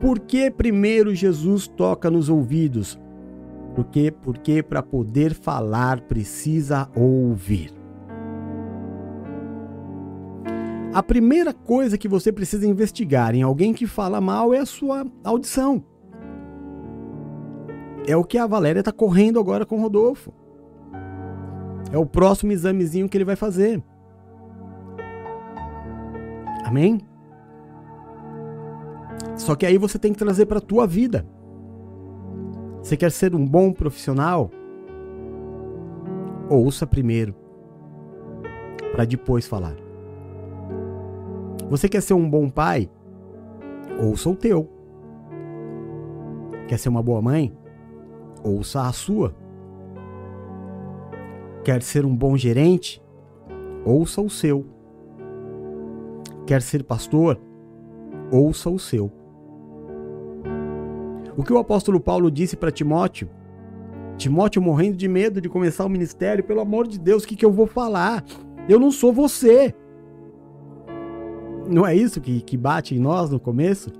S1: Por que primeiro Jesus toca nos ouvidos? Porque porque para poder falar precisa ouvir. A primeira coisa que você precisa investigar em alguém que fala mal é a sua audição. É o que a Valéria está correndo agora com o Rodolfo. É o próximo examezinho que ele vai fazer. Amém? Só que aí você tem que trazer para a tua vida. Você quer ser um bom profissional? Ouça primeiro, para depois falar. Você quer ser um bom pai? Ouça o teu. Quer ser uma boa mãe? Ouça a sua. Quer ser um bom gerente? Ouça o seu. Quer ser pastor? Ouça o seu. O que o apóstolo Paulo disse para Timóteo? Timóteo morrendo de medo de começar o ministério, pelo amor de Deus, o que, que eu vou falar? Eu não sou você. Não é isso que, que bate em nós no começo?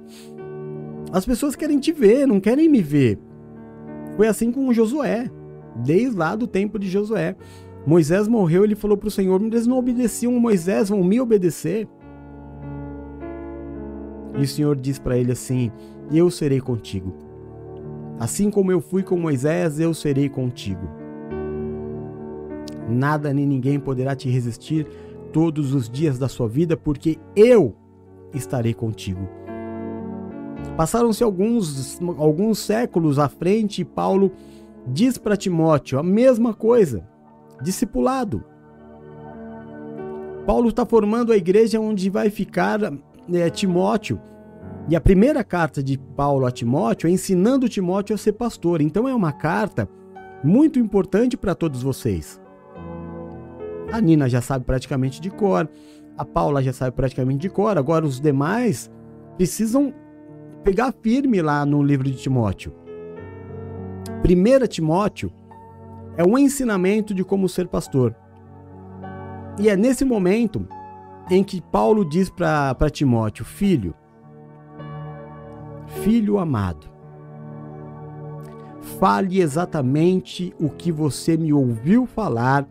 S1: As pessoas querem te ver, não querem me ver. Foi assim com Josué, desde lá do tempo de Josué. Moisés morreu, ele falou para o Senhor: eles não obedeciam Moisés, vão me obedecer. E o Senhor diz para ele assim: Eu serei contigo. Assim como eu fui com Moisés, eu serei contigo. Nada nem ninguém poderá te resistir todos os dias da sua vida, porque eu estarei contigo. Passaram-se alguns, alguns séculos à frente e Paulo diz para Timóteo a mesma coisa: discipulado. Paulo está formando a igreja onde vai ficar é, Timóteo. E a primeira carta de Paulo a Timóteo é ensinando Timóteo a ser pastor. Então é uma carta muito importante para todos vocês. A Nina já sabe praticamente de cor, a Paula já sabe praticamente de cor, agora os demais precisam pegar firme lá no livro de Timóteo. 1 Timóteo é um ensinamento de como ser pastor. E é nesse momento em que Paulo diz para Timóteo: Filho, filho amado, fale exatamente o que você me ouviu falar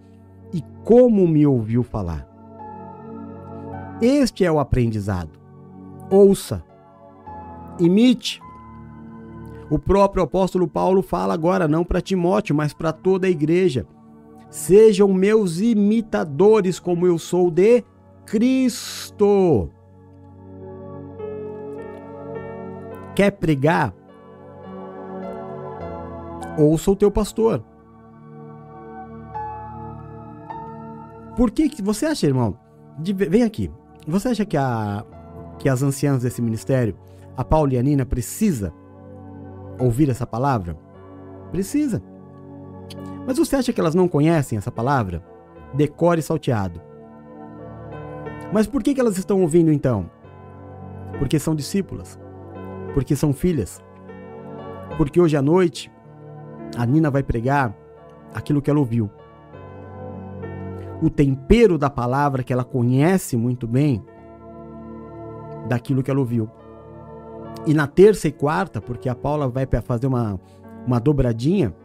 S1: e como me ouviu falar. Este é o aprendizado. Ouça, imite. O próprio apóstolo Paulo fala agora não para Timóteo, mas para toda a igreja. Sejam meus imitadores, como eu sou de Cristo. Quer pregar? Ouça o teu pastor. Por que, que você acha, irmão? De, vem aqui. Você acha que, a, que as anciãs desse ministério, a Paula e a Nina, precisa ouvir essa palavra? Precisa. Mas você acha que elas não conhecem essa palavra? Decore salteado. Mas por que, que elas estão ouvindo então? Porque são discípulas. Porque são filhas. Porque hoje à noite a Nina vai pregar aquilo que ela ouviu. O tempero da palavra que ela conhece muito bem, daquilo que ela ouviu. E na terça e quarta, porque a Paula vai fazer uma, uma dobradinha,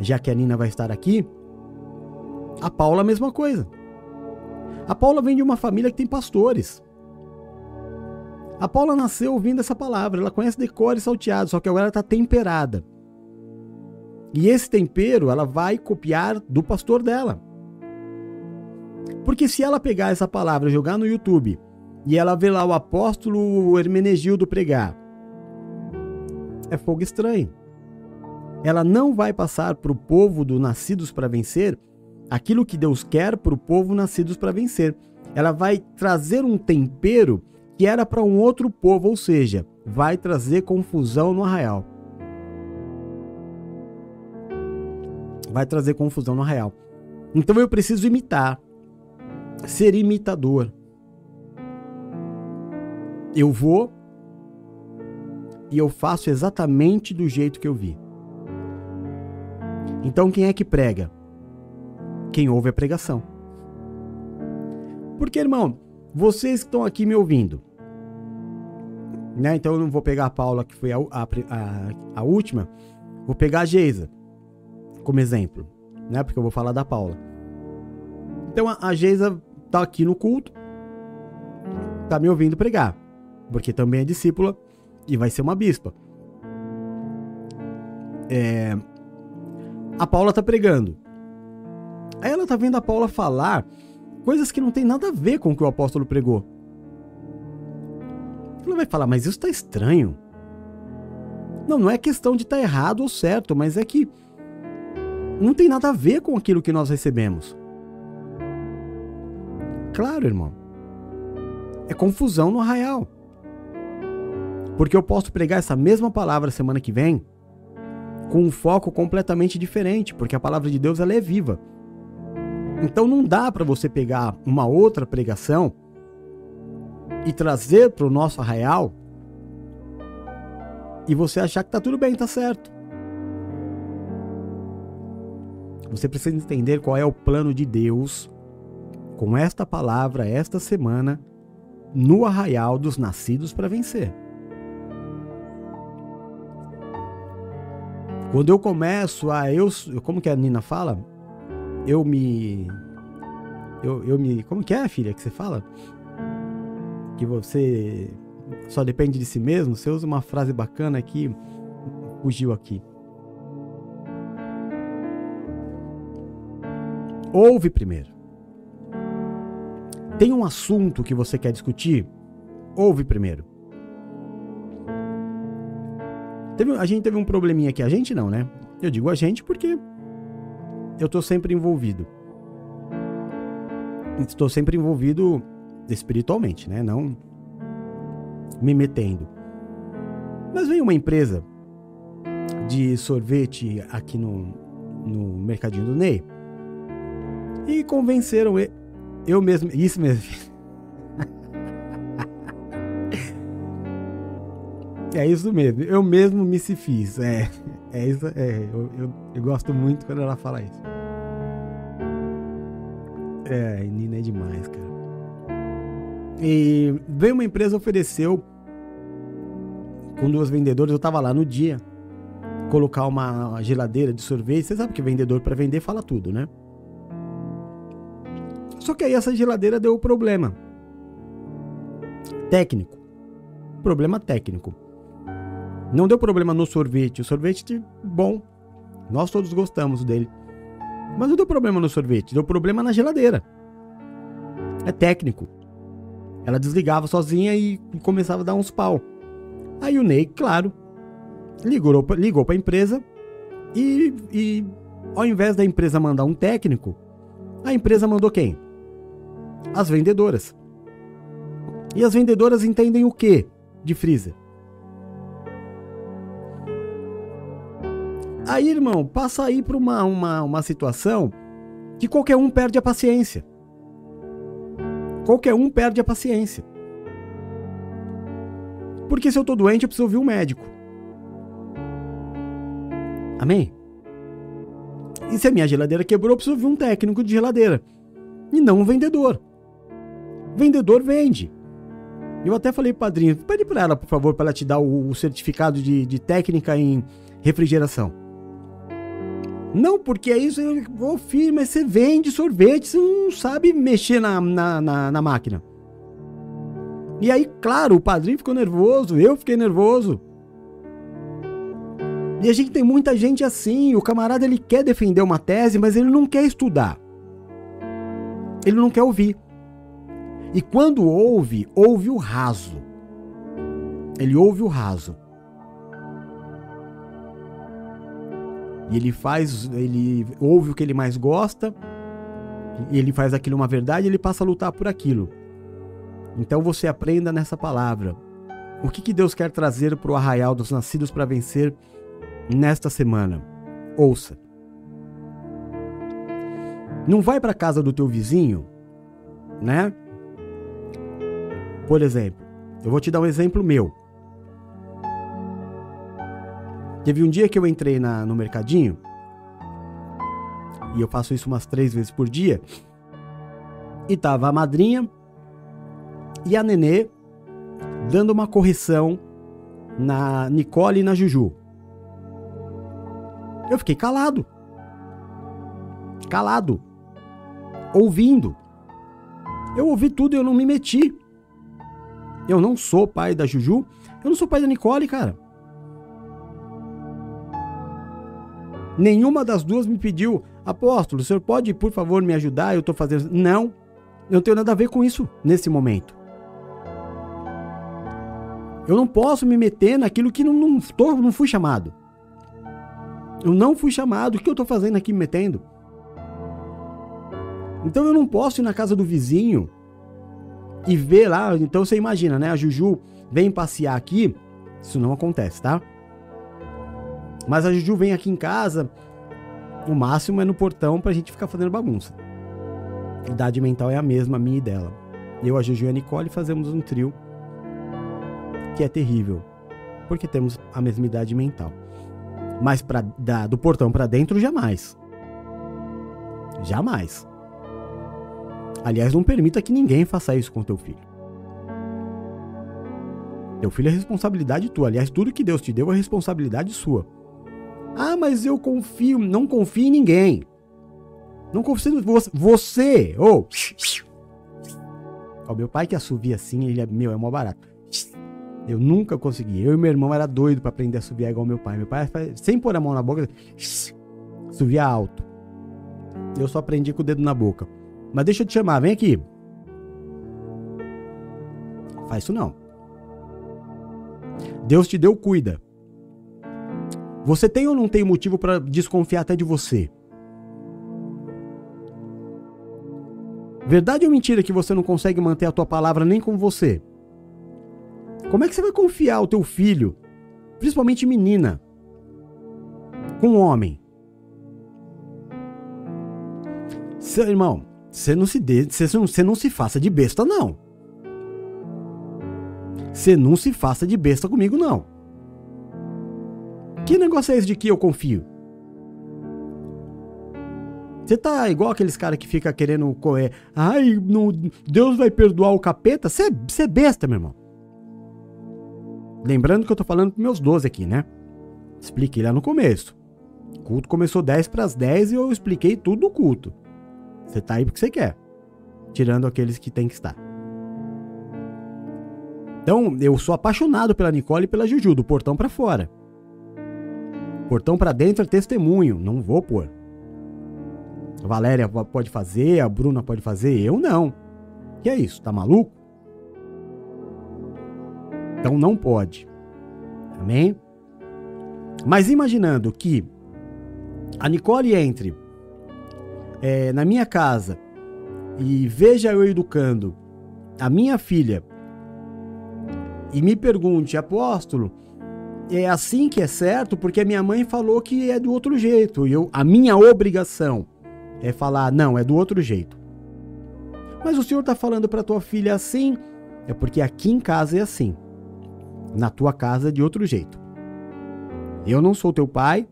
S1: já que a Nina vai estar aqui, a Paula a mesma coisa. A Paula vem de uma família que tem pastores. A Paula nasceu ouvindo essa palavra, ela conhece decore salteado, só que agora ela está temperada. E esse tempero ela vai copiar do pastor dela. Porque se ela pegar essa palavra, jogar no YouTube e ela ver lá o apóstolo Hermenegildo pregar, é fogo estranho ela não vai passar para o povo do nascidos para vencer aquilo que Deus quer para o povo nascidos para vencer. Ela vai trazer um tempero que era para um outro povo, ou seja, vai trazer confusão no arraial. Vai trazer confusão no arraial. Então eu preciso imitar, ser imitador. Eu vou e eu faço exatamente do jeito que eu vi. Então quem é que prega? Quem ouve a pregação. Porque, irmão, vocês que estão aqui me ouvindo, né? Então eu não vou pegar a Paula, que foi a, a, a, a última, vou pegar a Geisa como exemplo, né? Porque eu vou falar da Paula. Então a, a Geisa tá aqui no culto, tá me ouvindo pregar, porque também é discípula e vai ser uma bispa. É, a Paula tá pregando. Aí ela tá vendo a Paula falar coisas que não tem nada a ver com o que o apóstolo pregou. Ela vai falar, mas isso tá estranho. Não, não é questão de estar tá errado ou certo, mas é que não tem nada a ver com aquilo que nós recebemos. Claro, irmão. É confusão no arraial. Porque eu posso pregar essa mesma palavra semana que vem com um foco completamente diferente, porque a palavra de Deus ela é viva. Então não dá para você pegar uma outra pregação e trazer para o nosso arraial e você achar que tá tudo bem, tá certo. Você precisa entender qual é o plano de Deus com esta palavra esta semana no arraial dos nascidos para vencer. Quando eu começo a eu, como que a Nina fala? Eu me eu, eu me, como que é, filha, que você fala? Que você só depende de si mesmo. Você usa uma frase bacana aqui, fugiu aqui. Ouve primeiro. Tem um assunto que você quer discutir? Ouve primeiro. Teve, a gente teve um probleminha aqui. A gente não, né? Eu digo a gente porque eu tô sempre envolvido. Estou sempre envolvido espiritualmente, né? Não me metendo. Mas veio uma empresa de sorvete aqui no, no mercadinho do Ney. E convenceram ele. Eu mesmo. Isso mesmo. É isso mesmo. Eu mesmo me se fiz. É, é isso. É, eu, eu, eu gosto muito quando ela fala isso. É, Nina é demais, cara. E veio uma empresa ofereceu com duas vendedoras, eu tava lá no dia, colocar uma geladeira de sorvete. Você sabe que vendedor para vender fala tudo, né? Só que aí essa geladeira deu problema. Técnico. Problema técnico. Não deu problema no sorvete. O sorvete, bom. Nós todos gostamos dele. Mas não deu problema no sorvete. Deu problema na geladeira. É técnico. Ela desligava sozinha e começava a dar uns pau. Aí o Ney, claro, ligou, ligou para a empresa e, e ao invés da empresa mandar um técnico, a empresa mandou quem? As vendedoras. E as vendedoras entendem o que de freezer? Aí, irmão, passa aí para uma, uma, uma situação que qualquer um perde a paciência. Qualquer um perde a paciência. Porque se eu tô doente, eu preciso ouvir um médico. Amém? E se a minha geladeira quebrou, eu preciso ouvir um técnico de geladeira. E não um vendedor. Vendedor vende. Eu até falei, padrinho, pede para ela, por favor, para ela te dar o, o certificado de, de técnica em refrigeração. Não, porque é isso, ô filho, mas você vende sorvete, você não sabe mexer na, na, na, na máquina. E aí, claro, o padrinho ficou nervoso, eu fiquei nervoso. E a gente tem muita gente assim, o camarada ele quer defender uma tese, mas ele não quer estudar. Ele não quer ouvir. E quando ouve, ouve o raso. Ele ouve o raso. E ele faz, ele ouve o que ele mais gosta, ele faz aquilo uma verdade, ele passa a lutar por aquilo. Então você aprenda nessa palavra. O que, que Deus quer trazer para o arraial dos nascidos para vencer nesta semana? Ouça. Não vai para casa do teu vizinho, né? Por exemplo, eu vou te dar um exemplo meu. Teve um dia que eu entrei na, no mercadinho, e eu faço isso umas três vezes por dia, e tava a madrinha e a nenê dando uma correção na Nicole e na Juju. Eu fiquei calado. Calado. Ouvindo. Eu ouvi tudo e eu não me meti. Eu não sou pai da Juju. Eu não sou pai da Nicole, cara. Nenhuma das duas me pediu, apóstolo, o senhor pode, por favor, me ajudar? Eu estou fazendo. Não, eu não tenho nada a ver com isso nesse momento. Eu não posso me meter naquilo que não, não, tô, não fui chamado. Eu não fui chamado. O que eu estou fazendo aqui me metendo? Então eu não posso ir na casa do vizinho e ver lá. Então você imagina, né? A Juju vem passear aqui. Isso não acontece, tá? Mas a Juju vem aqui em casa, o máximo é no portão pra gente ficar fazendo bagunça. A idade mental é a mesma, a minha e dela. Eu, a Juju e a Nicole fazemos um trio que é terrível, porque temos a mesma idade mental. Mas pra, da, do portão para dentro, jamais. Jamais. Aliás, não permita que ninguém faça isso com teu filho. Teu filho é responsabilidade tua. Aliás, tudo que Deus te deu é responsabilidade sua. Ah, mas eu confio. Não confio em ninguém. Não confio em você. Ou. Oh. O meu pai que assovia assim, ele é meu, é mó barato. Eu nunca consegui. Eu e meu irmão era doido para aprender a assoviar igual meu pai. Meu pai, sem pôr a mão na boca, assovia alto. Eu só aprendi com o dedo na boca. Mas deixa eu te chamar, vem aqui. Faz isso não. Deus te deu, cuida. Você tem ou não tem motivo para desconfiar até de você? Verdade ou mentira que você não consegue manter a tua palavra nem com você? Como é que você vai confiar o teu filho, principalmente menina, com um homem? Seu irmão, você não se dê, você não, não se faça de besta, não. Você não se faça de besta comigo, não. Que negócio é esse de que eu confio? Você tá igual aqueles caras que fica querendo correr. Ai, Deus vai perdoar o capeta? Você é besta, meu irmão. Lembrando que eu tô falando pros meus 12 aqui, né? Expliquei lá no começo. O culto começou 10 para as 10 e eu expliquei tudo do culto. Você tá aí porque você quer. Tirando aqueles que tem que estar. Então, eu sou apaixonado pela Nicole e pela Juju, do portão para fora. Portão para dentro é testemunho, não vou pôr. A Valéria pode fazer, a Bruna pode fazer, eu não. Que é isso? Tá maluco? Então não pode. Amém? Mas imaginando que a Nicole entre é, na minha casa e veja eu educando a minha filha e me pergunte, apóstolo, é assim que é certo? Porque a minha mãe falou que é do outro jeito. E eu, a minha obrigação é falar, não, é do outro jeito. Mas o senhor está falando para tua filha assim, é porque aqui em casa é assim. Na tua casa é de outro jeito. Eu não sou teu pai.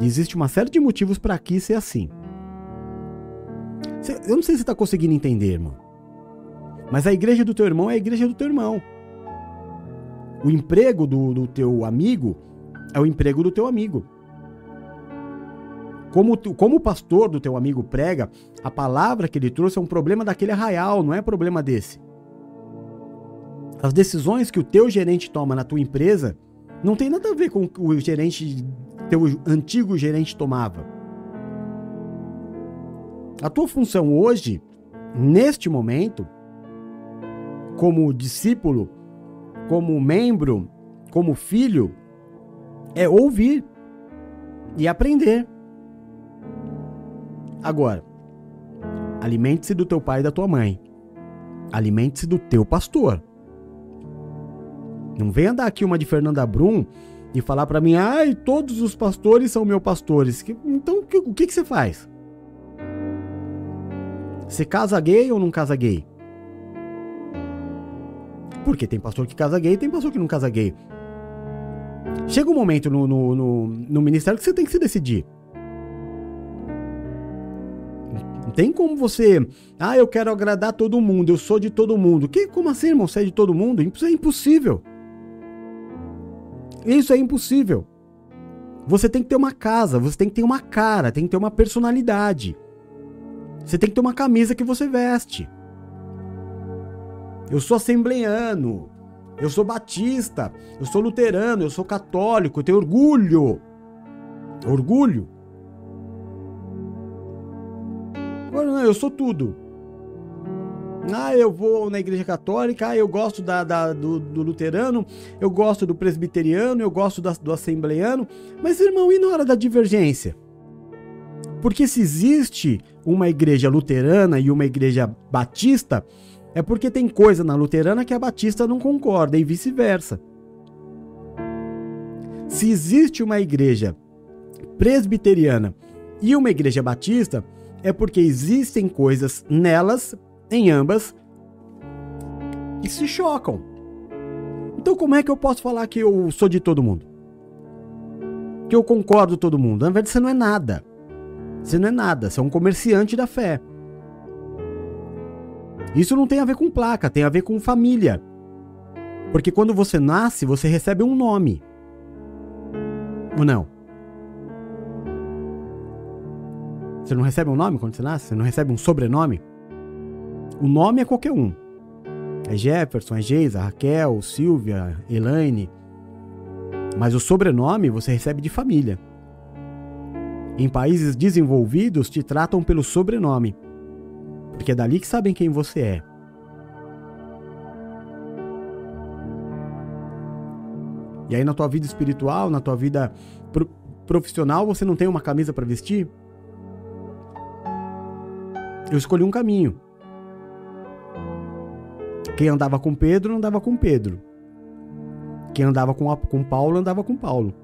S1: Existe uma série de motivos para aqui ser assim. Eu não sei se você está conseguindo entender, irmão. Mas a igreja do teu irmão é a igreja do teu irmão. O emprego do, do teu amigo é o emprego do teu amigo. Como, como o pastor do teu amigo prega, a palavra que ele trouxe é um problema daquele arraial, não é problema desse. As decisões que o teu gerente toma na tua empresa não tem nada a ver com o gerente, teu antigo gerente tomava. A tua função hoje, neste momento, como discípulo, como membro, como filho, é ouvir e aprender. Agora, alimente-se do teu pai e da tua mãe. Alimente-se do teu pastor. Não venha dar aqui uma de Fernanda Brum e falar para mim, ai, todos os pastores são meus pastores. Então, o que, que você faz? Você casa gay ou não casa gay? Porque tem pastor que casa gay e tem pastor que não casa gay. Chega um momento no, no, no, no ministério que você tem que se decidir. Não tem como você. Ah, eu quero agradar todo mundo, eu sou de todo mundo. Que, como assim, irmão? Você é de todo mundo? Isso é impossível. Isso é impossível. Você tem que ter uma casa, você tem que ter uma cara, tem que ter uma personalidade. Você tem que ter uma camisa que você veste. Eu sou assembleano, eu sou batista, eu sou luterano, eu sou católico, eu tenho orgulho. Orgulho. Eu sou tudo. Ah, eu vou na igreja católica, ah, eu gosto da, da do, do, luterano, eu gosto do presbiteriano, eu gosto da, do assembleiano. Mas, irmão, e na hora da divergência? Porque se existe uma igreja luterana e uma igreja batista, é porque tem coisa na luterana que a batista não concorda e vice-versa. Se existe uma igreja presbiteriana e uma igreja batista, é porque existem coisas nelas, em ambas, que se chocam. Então, como é que eu posso falar que eu sou de todo mundo? Que eu concordo com todo mundo? Na verdade, você não é nada. Você não é nada, você é um comerciante da fé. Isso não tem a ver com placa, tem a ver com família. Porque quando você nasce, você recebe um nome. Ou não? Você não recebe um nome quando você nasce? Você não recebe um sobrenome? O nome é qualquer um. É Jefferson, é Geisa, Raquel, Silvia, Elaine. Mas o sobrenome você recebe de família. Em países desenvolvidos, te tratam pelo sobrenome. Porque é dali que sabem quem você é. E aí na tua vida espiritual, na tua vida profissional, você não tem uma camisa para vestir? eu escolhi um caminho. Quem andava com Pedro, andava com Pedro. Quem andava com, com Paulo, andava com Paulo.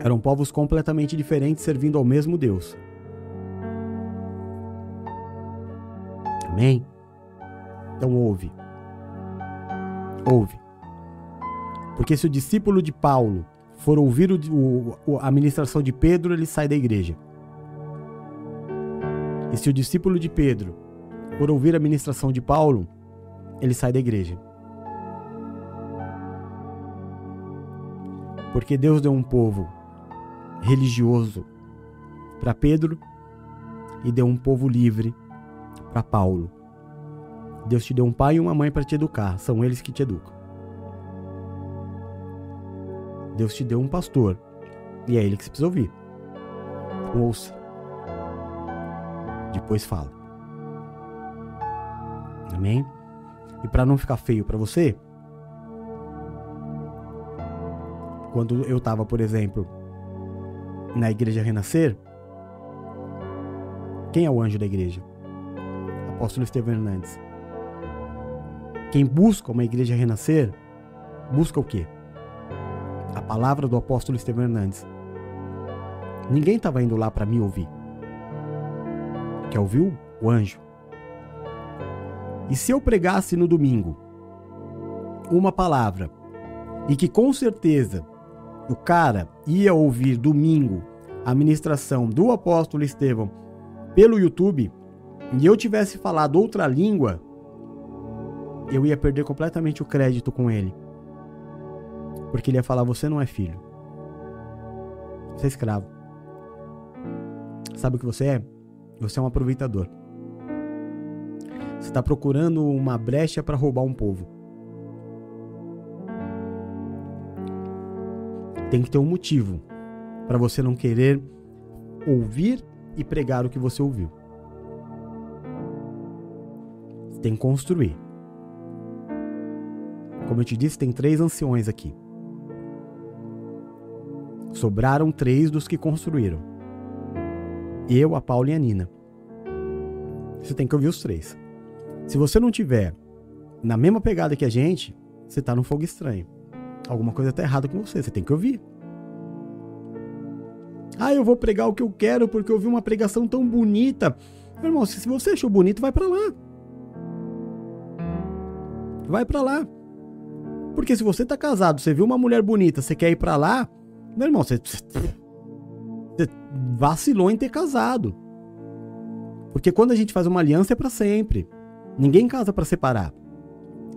S1: Eram povos completamente diferentes servindo ao mesmo Deus. Amém? Então ouve. Ouve. Porque se o discípulo de Paulo for ouvir o, o, a ministração de Pedro, ele sai da igreja. E se o discípulo de Pedro for ouvir a ministração de Paulo, ele sai da igreja. Porque Deus deu um povo religioso para Pedro e deu um povo livre para Paulo. Deus te deu um pai e uma mãe para te educar, são eles que te educam. Deus te deu um pastor e é ele que você precisa ouvir. Ouça. Depois fala. Amém? E para não ficar feio para você, quando eu estava, por exemplo, na igreja Renascer, quem é o anjo da igreja? Apóstolo Estevão Hernandes. Quem busca uma igreja renascer, busca o quê? A palavra do apóstolo Estevão Hernandes. Ninguém estava indo lá para me ouvir. Quer ouvir o anjo? E se eu pregasse no domingo uma palavra e que com certeza o cara ia ouvir domingo a ministração do apóstolo Estevão pelo YouTube e eu tivesse falado outra língua, eu ia perder completamente o crédito com ele. Porque ele ia falar: Você não é filho. Você é escravo. Sabe o que você é? Você é um aproveitador. Você está procurando uma brecha para roubar um povo. Tem que ter um motivo para você não querer ouvir e pregar o que você ouviu. Tem que construir. Como eu te disse, tem três anciões aqui. Sobraram três dos que construíram. Eu, a Paula e a Nina. Você tem que ouvir os três. Se você não tiver na mesma pegada que a gente, você tá num fogo estranho. Alguma coisa tá errada com você, você tem que ouvir. Ah, eu vou pregar o que eu quero porque eu vi uma pregação tão bonita. Meu irmão, se você achou bonito, vai para lá. Vai para lá. Porque se você tá casado, você viu uma mulher bonita, você quer ir para lá, meu irmão, você, você vacilou em ter casado. Porque quando a gente faz uma aliança é para sempre. Ninguém casa para separar.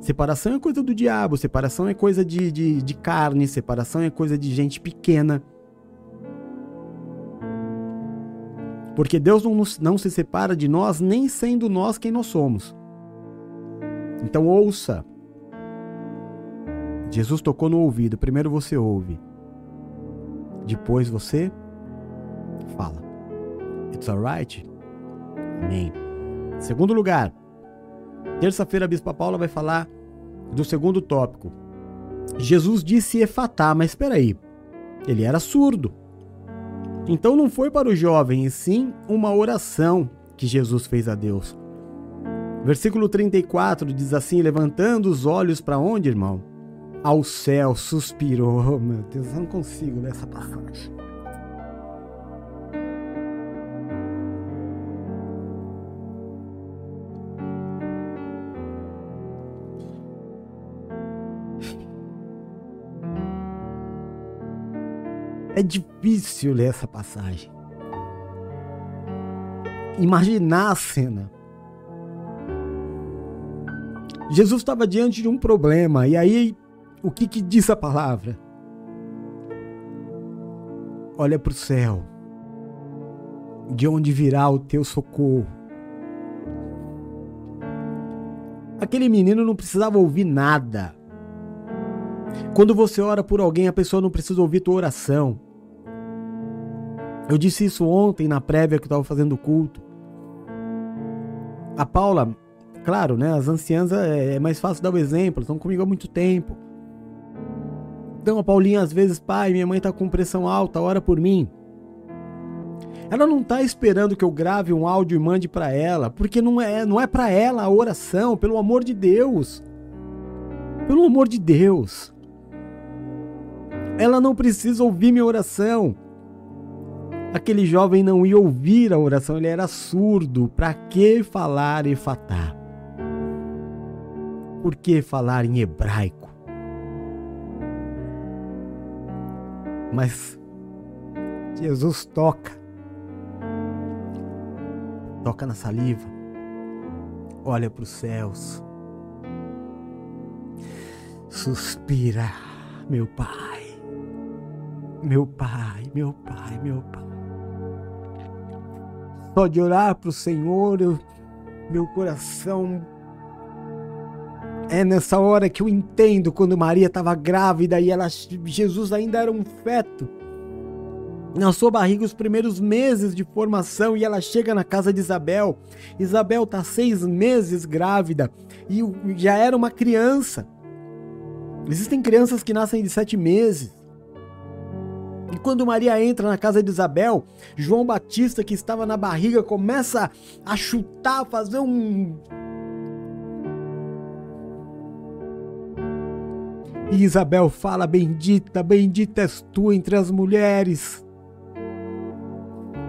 S1: Separação é coisa do diabo, separação é coisa de, de, de carne, separação é coisa de gente pequena. Porque Deus não, nos, não se separa de nós, nem sendo nós quem nós somos. Então ouça. Jesus tocou no ouvido. Primeiro você ouve. Depois você fala. It's alright? Amém. Segundo lugar, terça-feira a Bispa Paula vai falar do segundo tópico. Jesus disse Efatá, mas espera aí. Ele era surdo. Então não foi para o jovem, e sim uma oração que Jesus fez a Deus. Versículo 34 diz assim: Levantando os olhos para onde, irmão? Ao céu, suspirou. Meu Deus, eu não consigo ler essa passagem. É difícil ler essa passagem. Imaginar a cena. Jesus estava diante de um problema, e aí o que, que diz a palavra? Olha para o céu, de onde virá o teu socorro. Aquele menino não precisava ouvir nada. Quando você ora por alguém, a pessoa não precisa ouvir tua oração. Eu disse isso ontem na prévia que eu estava fazendo o culto. A Paula, claro, né? As anciãs é, é mais fácil dar o exemplo, estão comigo há muito tempo. Então a Paulinha às vezes, pai, minha mãe está com pressão alta, ora por mim. Ela não está esperando que eu grave um áudio e mande para ela, porque não é, não é para ela a oração, pelo amor de Deus. Pelo amor de Deus. Ela não precisa ouvir minha oração. Aquele jovem não ia ouvir a oração, ele era surdo. Para que falar efatá? Por que falar em hebraico? Mas Jesus toca. Toca na saliva. Olha para os céus. Suspira, meu Pai. Meu Pai, meu Pai, meu Pai só de orar para o Senhor, eu, meu coração. É nessa hora que eu entendo quando Maria estava grávida e ela, Jesus ainda era um feto. Na sua barriga, os primeiros meses de formação, e ela chega na casa de Isabel. Isabel está seis meses grávida e já era uma criança. Existem crianças que nascem de sete meses. E quando Maria entra na casa de Isabel, João Batista, que estava na barriga, começa a chutar, fazer um. E Isabel fala: Bendita, bendita és tu entre as mulheres,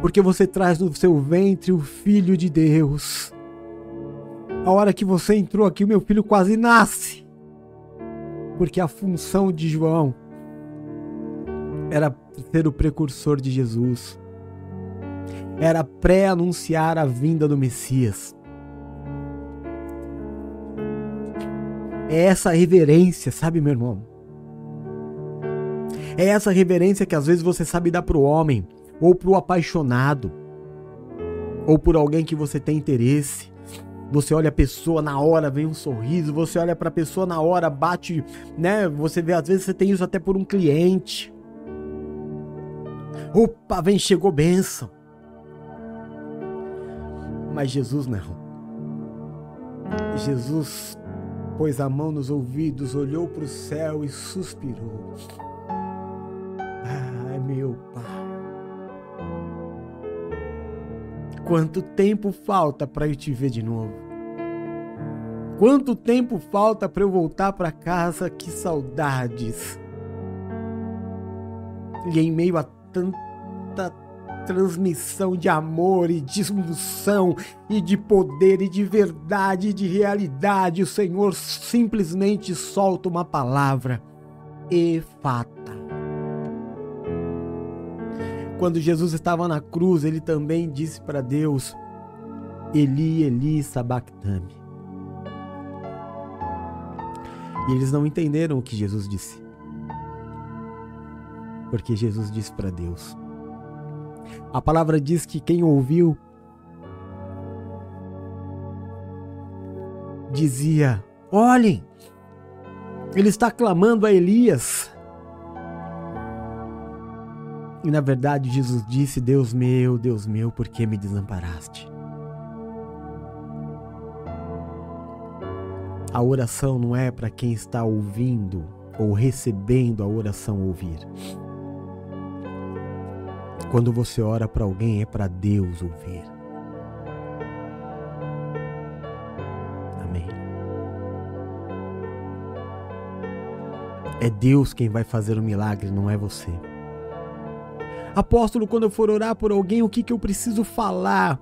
S1: porque você traz no seu ventre o Filho de Deus. A hora que você entrou aqui, o meu filho quase nasce, porque a função de João era ser o precursor de Jesus. Era pré-anunciar a vinda do Messias. É essa reverência, sabe, meu irmão? É essa reverência que às vezes você sabe dar pro homem, ou pro apaixonado, ou por alguém que você tem interesse. Você olha a pessoa na hora, vem um sorriso, você olha para a pessoa na hora, bate, né? Você vê às vezes você tem isso até por um cliente. Opa, vem, chegou bênção. Mas Jesus não. Jesus pôs a mão nos ouvidos, olhou para o céu e suspirou. Ai, meu Pai. Quanto tempo falta para eu te ver de novo? Quanto tempo falta para eu voltar para casa? Que saudades! E em meio a tanto tanta transmissão de amor e de unção e de poder e de verdade e de realidade, o Senhor simplesmente solta uma palavra: Efata. Quando Jesus estava na cruz, ele também disse para Deus: Eli, Eli, sabactame. E eles não entenderam o que Jesus disse. Porque Jesus disse para Deus: a palavra diz que quem ouviu dizia: Olhem, ele está clamando a Elias. E na verdade Jesus disse: Deus meu, Deus meu, por que me desamparaste? A oração não é para quem está ouvindo ou recebendo a oração ouvir. Quando você ora para alguém, é para Deus ouvir. Amém. É Deus quem vai fazer o milagre, não é você. Apóstolo, quando eu for orar por alguém, o que, que eu preciso falar?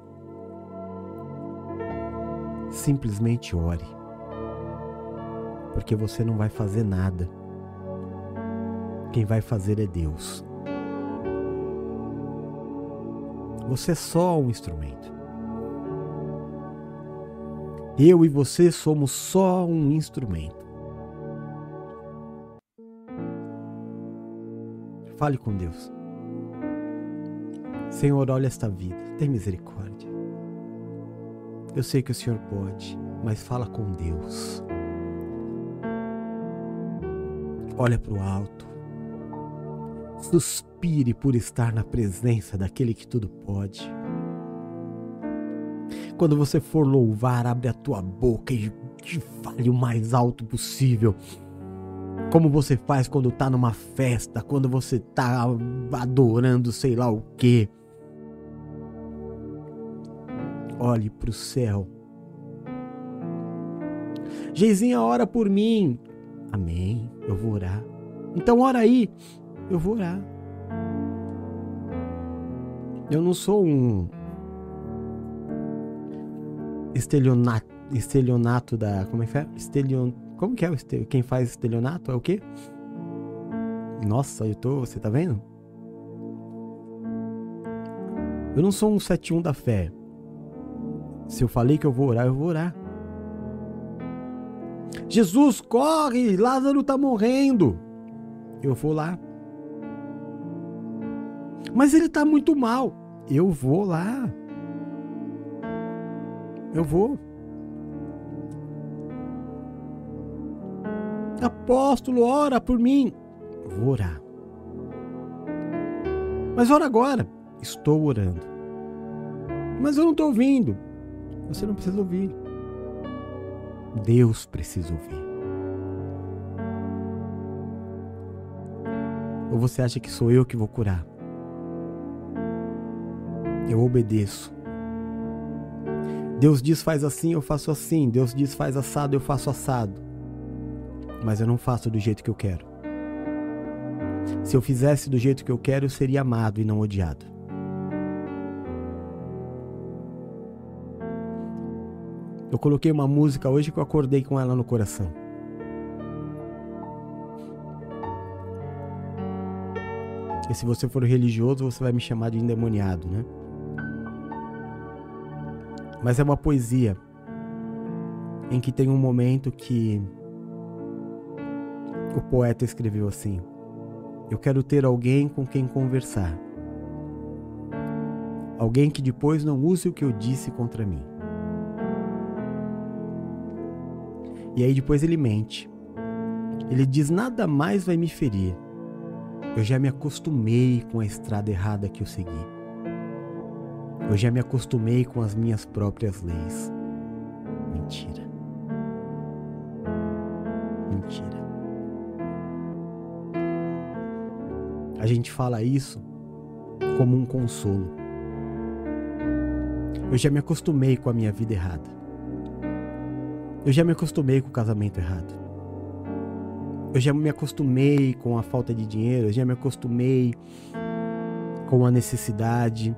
S1: Simplesmente ore. Porque você não vai fazer nada. Quem vai fazer é Deus. Você é só um instrumento. Eu e você somos só um instrumento. Fale com Deus. Senhor, olha esta vida, tem misericórdia. Eu sei que o Senhor pode, mas fala com Deus. Olha para o alto. Suspire por estar na presença daquele que tudo pode. Quando você for louvar, abre a tua boca e, e fale o mais alto possível. Como você faz quando está numa festa, quando você está adorando sei lá o que. Olhe para o céu. Geizinha, ora por mim. Amém. Eu vou orar. Então ora aí eu vou orar. Eu não sou um estelionato, estelionato da. Como é que é? Estelion, como que é o estel, quem faz estelionato? É o quê? Nossa, eu tô. Você tá vendo? Eu não sou um 71 da fé. Se eu falei que eu vou orar, eu vou orar. Jesus, corre! Lázaro tá morrendo. Eu vou lá. Mas ele tá muito mal. Eu vou lá. Eu vou. Apóstolo, ora por mim. Vou orar. Mas ora agora. Estou orando. Mas eu não estou ouvindo. Você não precisa ouvir. Deus precisa ouvir. Ou você acha que sou eu que vou curar? Eu obedeço. Deus diz faz assim, eu faço assim. Deus diz faz assado, eu faço assado. Mas eu não faço do jeito que eu quero. Se eu fizesse do jeito que eu quero, eu seria amado e não odiado. Eu coloquei uma música hoje que eu acordei com ela no coração. E se você for religioso, você vai me chamar de endemoniado, né? Mas é uma poesia em que tem um momento que o poeta escreveu assim: Eu quero ter alguém com quem conversar. Alguém que depois não use o que eu disse contra mim. E aí depois ele mente. Ele diz: Nada mais vai me ferir. Eu já me acostumei com a estrada errada que eu segui. Eu já me acostumei com as minhas próprias leis. Mentira. Mentira. A gente fala isso como um consolo. Eu já me acostumei com a minha vida errada. Eu já me acostumei com o casamento errado. Eu já me acostumei com a falta de dinheiro, eu já me acostumei com a necessidade.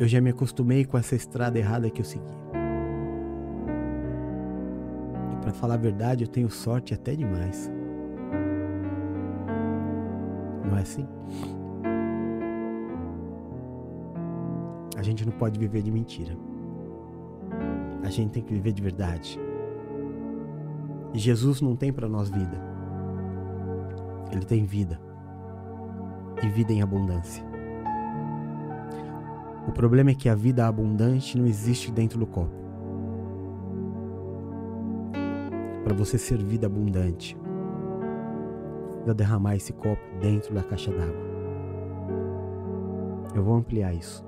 S1: Eu já me acostumei com essa estrada errada que eu segui. E para falar a verdade, eu tenho sorte até demais. Não é assim? A gente não pode viver de mentira. A gente tem que viver de verdade. E Jesus não tem para nós vida. Ele tem vida. E vida em abundância. O problema é que a vida abundante não existe dentro do copo. Para você ser vida abundante, precisa derramar esse copo dentro da caixa d'água. Eu vou ampliar isso.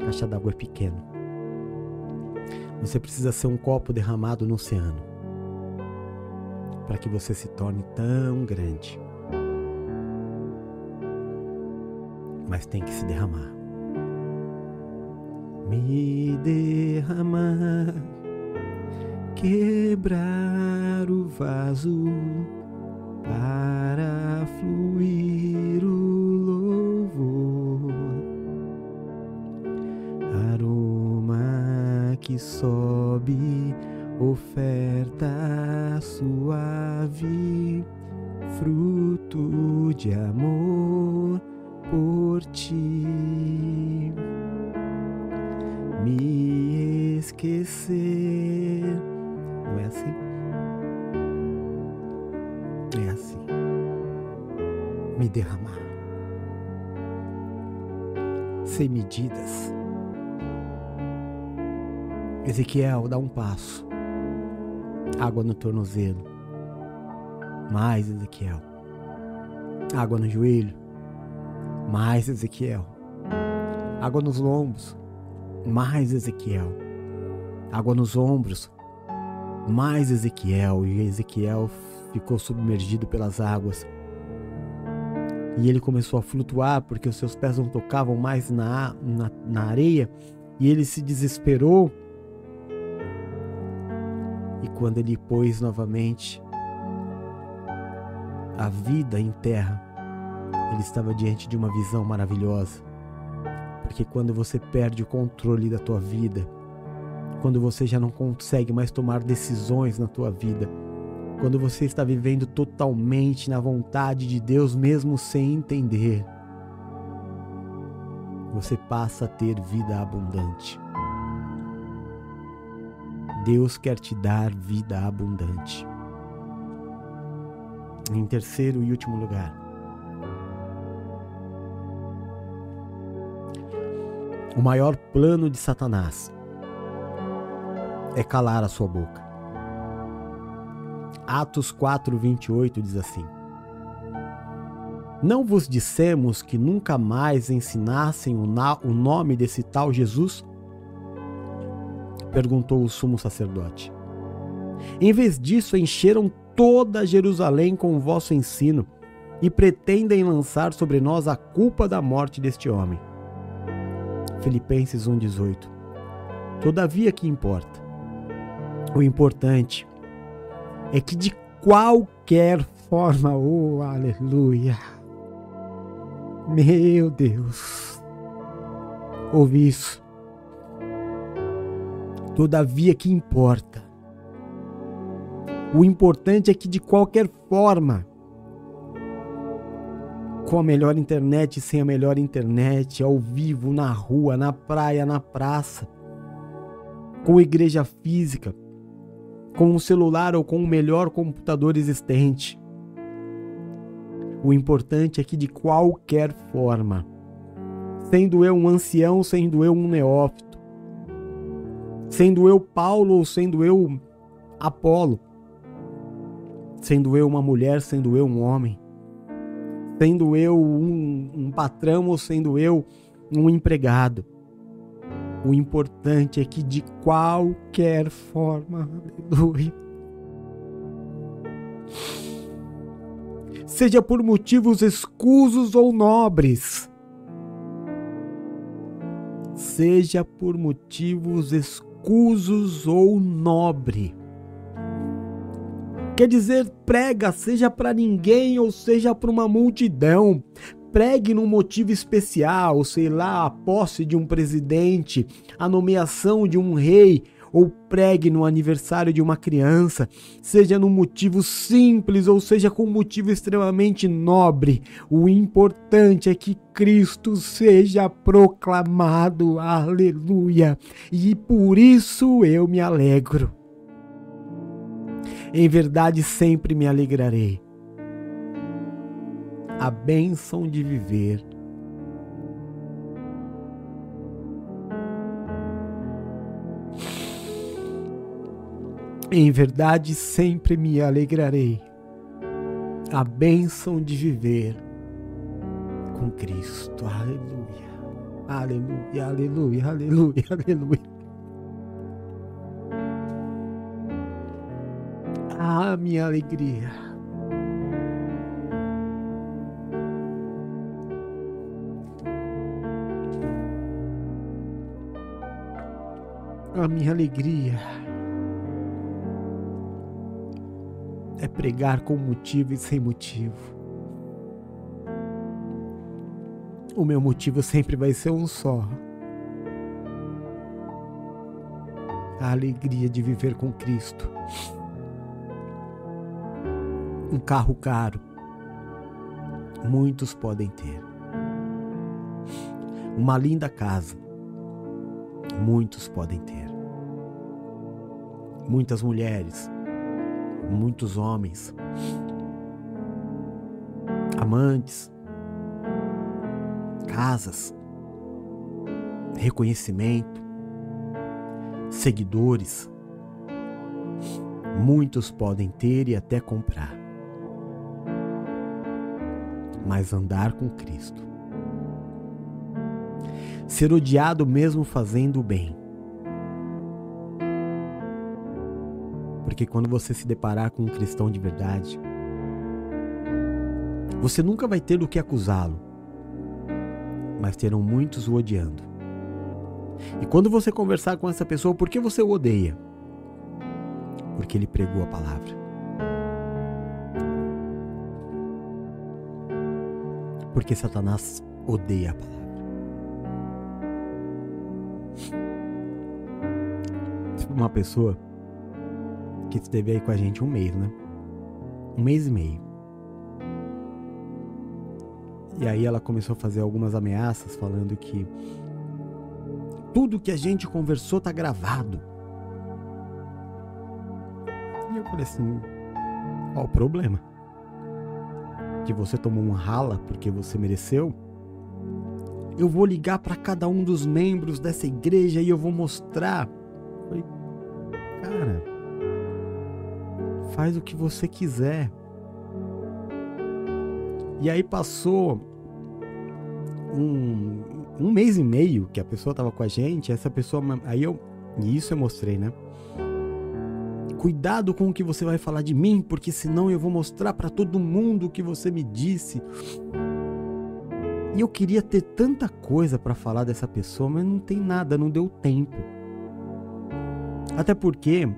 S1: A caixa d'água é pequena. Você precisa ser um copo derramado no oceano para que você se torne tão grande. Mas tem que se derramar. Derramar, quebrar o vaso medidas. Ezequiel, dá um passo água no tornozelo. Mais Ezequiel. Água no joelho. Mais Ezequiel. Água nos lombos. Mais Ezequiel. Água nos ombros. Mais Ezequiel. E Ezequiel ficou submergido pelas águas. E ele começou a flutuar porque os seus pés não tocavam mais na, na, na areia. E ele se desesperou e quando ele pôs novamente a vida em terra, ele estava diante de uma visão maravilhosa. Porque quando você perde o controle da tua vida, quando você já não consegue mais tomar decisões na tua vida, quando você está vivendo totalmente na vontade de Deus, mesmo sem entender, você passa a ter vida abundante. Deus quer te dar vida abundante. Em terceiro e último lugar, o maior plano de Satanás é calar a sua boca. Atos 4, 28 diz assim: Não vos dissemos que nunca mais ensinassem o, o nome desse tal Jesus? Perguntou o sumo sacerdote. Em vez disso, encheram toda Jerusalém com o vosso ensino e pretendem lançar sobre nós a culpa da morte deste homem. Filipenses 1,18 Todavia, que importa? O importante é que de qualquer forma, oh aleluia, meu Deus, ouvi isso. Todavia, que importa? O importante é que de qualquer forma, com a melhor internet, sem a melhor internet, ao vivo, na rua, na praia, na praça, com igreja física, com um celular ou com o melhor computador existente. O importante é que, de qualquer forma, sendo eu um ancião, sendo eu um neófito, sendo eu Paulo ou sendo eu Apolo, sendo eu uma mulher, sendo eu um homem, sendo eu um, um patrão ou sendo eu um empregado, o importante é que de qualquer forma, aleluia, seja por motivos escusos ou nobres, seja por motivos escusos ou nobre. Quer dizer, prega, seja para ninguém ou seja para uma multidão, pregue num motivo especial, sei lá, a posse de um presidente, a nomeação de um rei, ou pregue no aniversário de uma criança, seja num motivo simples ou seja com um motivo extremamente nobre. O importante é que Cristo seja proclamado, aleluia, e por isso eu me alegro. Em verdade, sempre me alegrarei a bênção de viver. Em verdade, sempre me alegrarei. A bênção de viver com Cristo. Aleluia. Aleluia, aleluia, aleluia, aleluia. Ah, minha alegria. A minha alegria é pregar com motivo e sem motivo. O meu motivo sempre vai ser um só. A alegria de viver com Cristo. Um carro caro. Muitos podem ter. Uma linda casa. Muitos podem ter muitas mulheres, muitos homens, amantes, casas, reconhecimento, seguidores. Muitos podem ter e até comprar, mas andar com Cristo, ser odiado mesmo fazendo o bem Porque quando você se deparar com um cristão de verdade, você nunca vai ter o que acusá-lo, mas terão muitos o odiando. E quando você conversar com essa pessoa, por que você o odeia? Porque ele pregou a palavra. Porque Satanás odeia a palavra. Uma pessoa que esteve aí com a gente um mês, né? Um mês e meio. E aí ela começou a fazer algumas ameaças falando que tudo que a gente conversou tá gravado. E eu falei assim: qual o problema? Que você tomou um rala porque você mereceu? Eu vou ligar para cada um dos membros dessa igreja e eu vou mostrar. Cara, faz o que você quiser. E aí passou um, um mês e meio que a pessoa tava com a gente, essa pessoa. Aí eu. E isso eu mostrei, né? Cuidado com o que você vai falar de mim, porque senão eu vou mostrar para todo mundo o que você me disse. E eu queria ter tanta coisa para falar dessa pessoa, mas não tem nada, não deu tempo. Até porque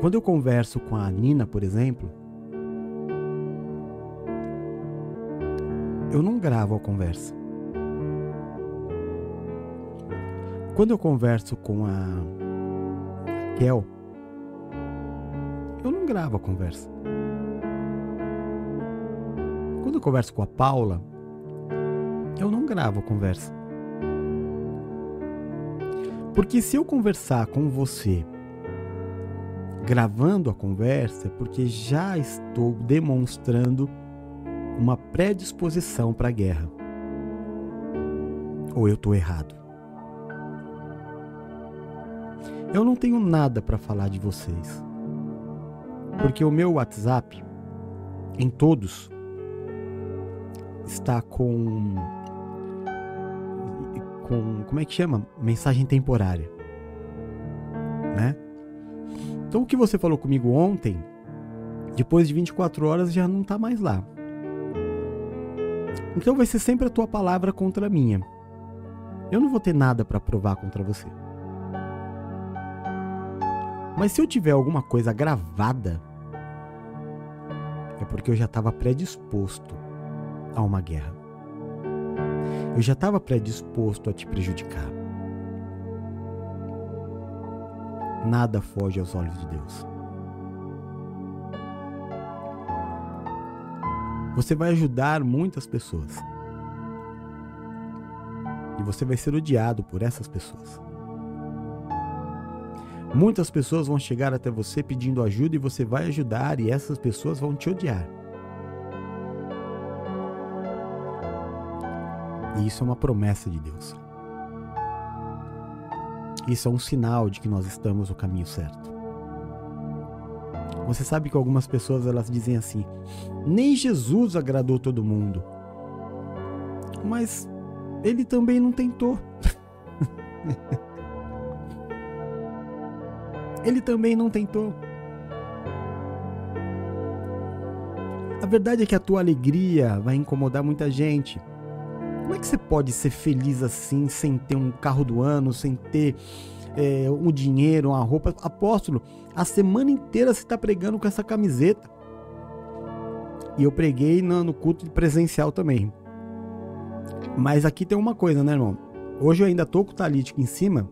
S1: quando eu converso com a Nina, por exemplo, eu não gravo a conversa. Quando eu converso com a Kel, eu não gravo a conversa. Quando eu converso com a Paula, eu não gravo a conversa. Porque se eu conversar com você gravando a conversa, porque já estou demonstrando uma predisposição para a guerra. Ou eu estou errado? Eu não tenho nada para falar de vocês. Porque o meu WhatsApp, em todos, está com. Com. como é que chama? Mensagem temporária. Né? Então o que você falou comigo ontem, depois de 24 horas já não está mais lá. Então vai ser sempre a tua palavra contra a minha. Eu não vou ter nada para provar contra você. Mas se eu tiver alguma coisa gravada, é porque eu já estava predisposto a uma guerra. Eu já estava predisposto a te prejudicar. Nada foge aos olhos de Deus. Você vai ajudar muitas pessoas. E você vai ser odiado por essas pessoas. Muitas pessoas vão chegar até você pedindo ajuda e você vai ajudar, e essas pessoas vão te odiar. E isso é uma promessa de Deus. Isso é um sinal de que nós estamos no caminho certo. Você sabe que algumas pessoas elas dizem assim: nem Jesus agradou todo mundo. Mas ele também não tentou. ele também não tentou. A verdade é que a tua alegria vai incomodar muita gente. Como é que você pode ser feliz assim, sem ter um carro do ano, sem ter é, um dinheiro, uma roupa. Apóstolo, a semana inteira você está pregando com essa camiseta. E eu preguei no, no culto presencial também. Mas aqui tem uma coisa, né, irmão? Hoje eu ainda tô com o talítico em cima.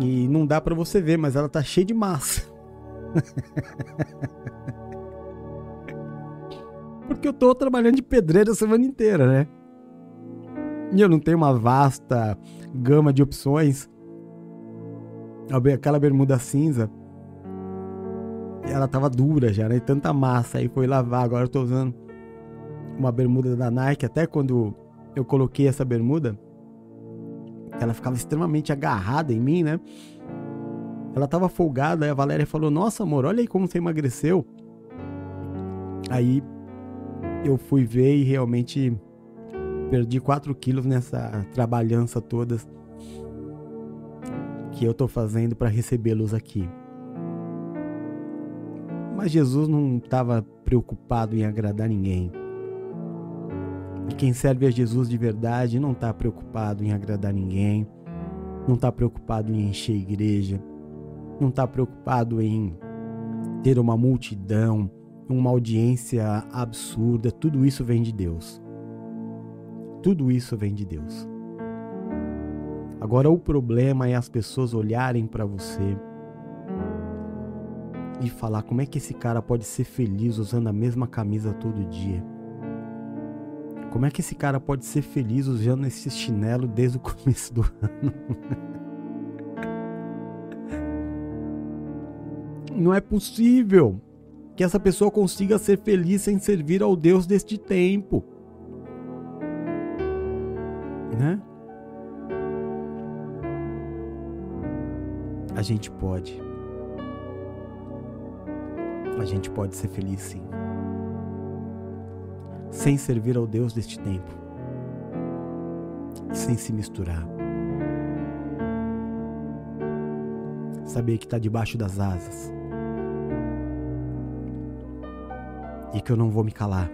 S1: E não dá para você ver, mas ela tá cheia de massa. Porque eu tô trabalhando de pedreiro a semana inteira, né? E eu não tenho uma vasta gama de opções. Aquela bermuda cinza, ela tava dura já, né? Tanta massa, aí foi lavar. Agora eu tô usando uma bermuda da Nike. Até quando eu coloquei essa bermuda, ela ficava extremamente agarrada em mim, né? Ela tava folgada, aí a Valéria falou: Nossa, amor, olha aí como você emagreceu. Aí eu fui ver e realmente Perdi 4 quilos nessa trabalhança toda que eu estou fazendo para recebê-los aqui. Mas Jesus não estava preocupado em agradar ninguém. E quem serve a Jesus de verdade não está preocupado em agradar ninguém, não está preocupado em encher a igreja, não está preocupado em ter uma multidão, uma audiência absurda. Tudo isso vem de Deus. Tudo isso vem de Deus. Agora o problema é as pessoas olharem para você e falar como é que esse cara pode ser feliz usando a mesma camisa todo dia. Como é que esse cara pode ser feliz usando esse chinelo desde o começo do ano? Não é possível que essa pessoa consiga ser feliz sem servir ao Deus deste tempo. Né? A gente pode. A gente pode ser feliz sim sem servir ao Deus deste tempo, sem se misturar. Saber que está debaixo das asas e que eu não vou me calar.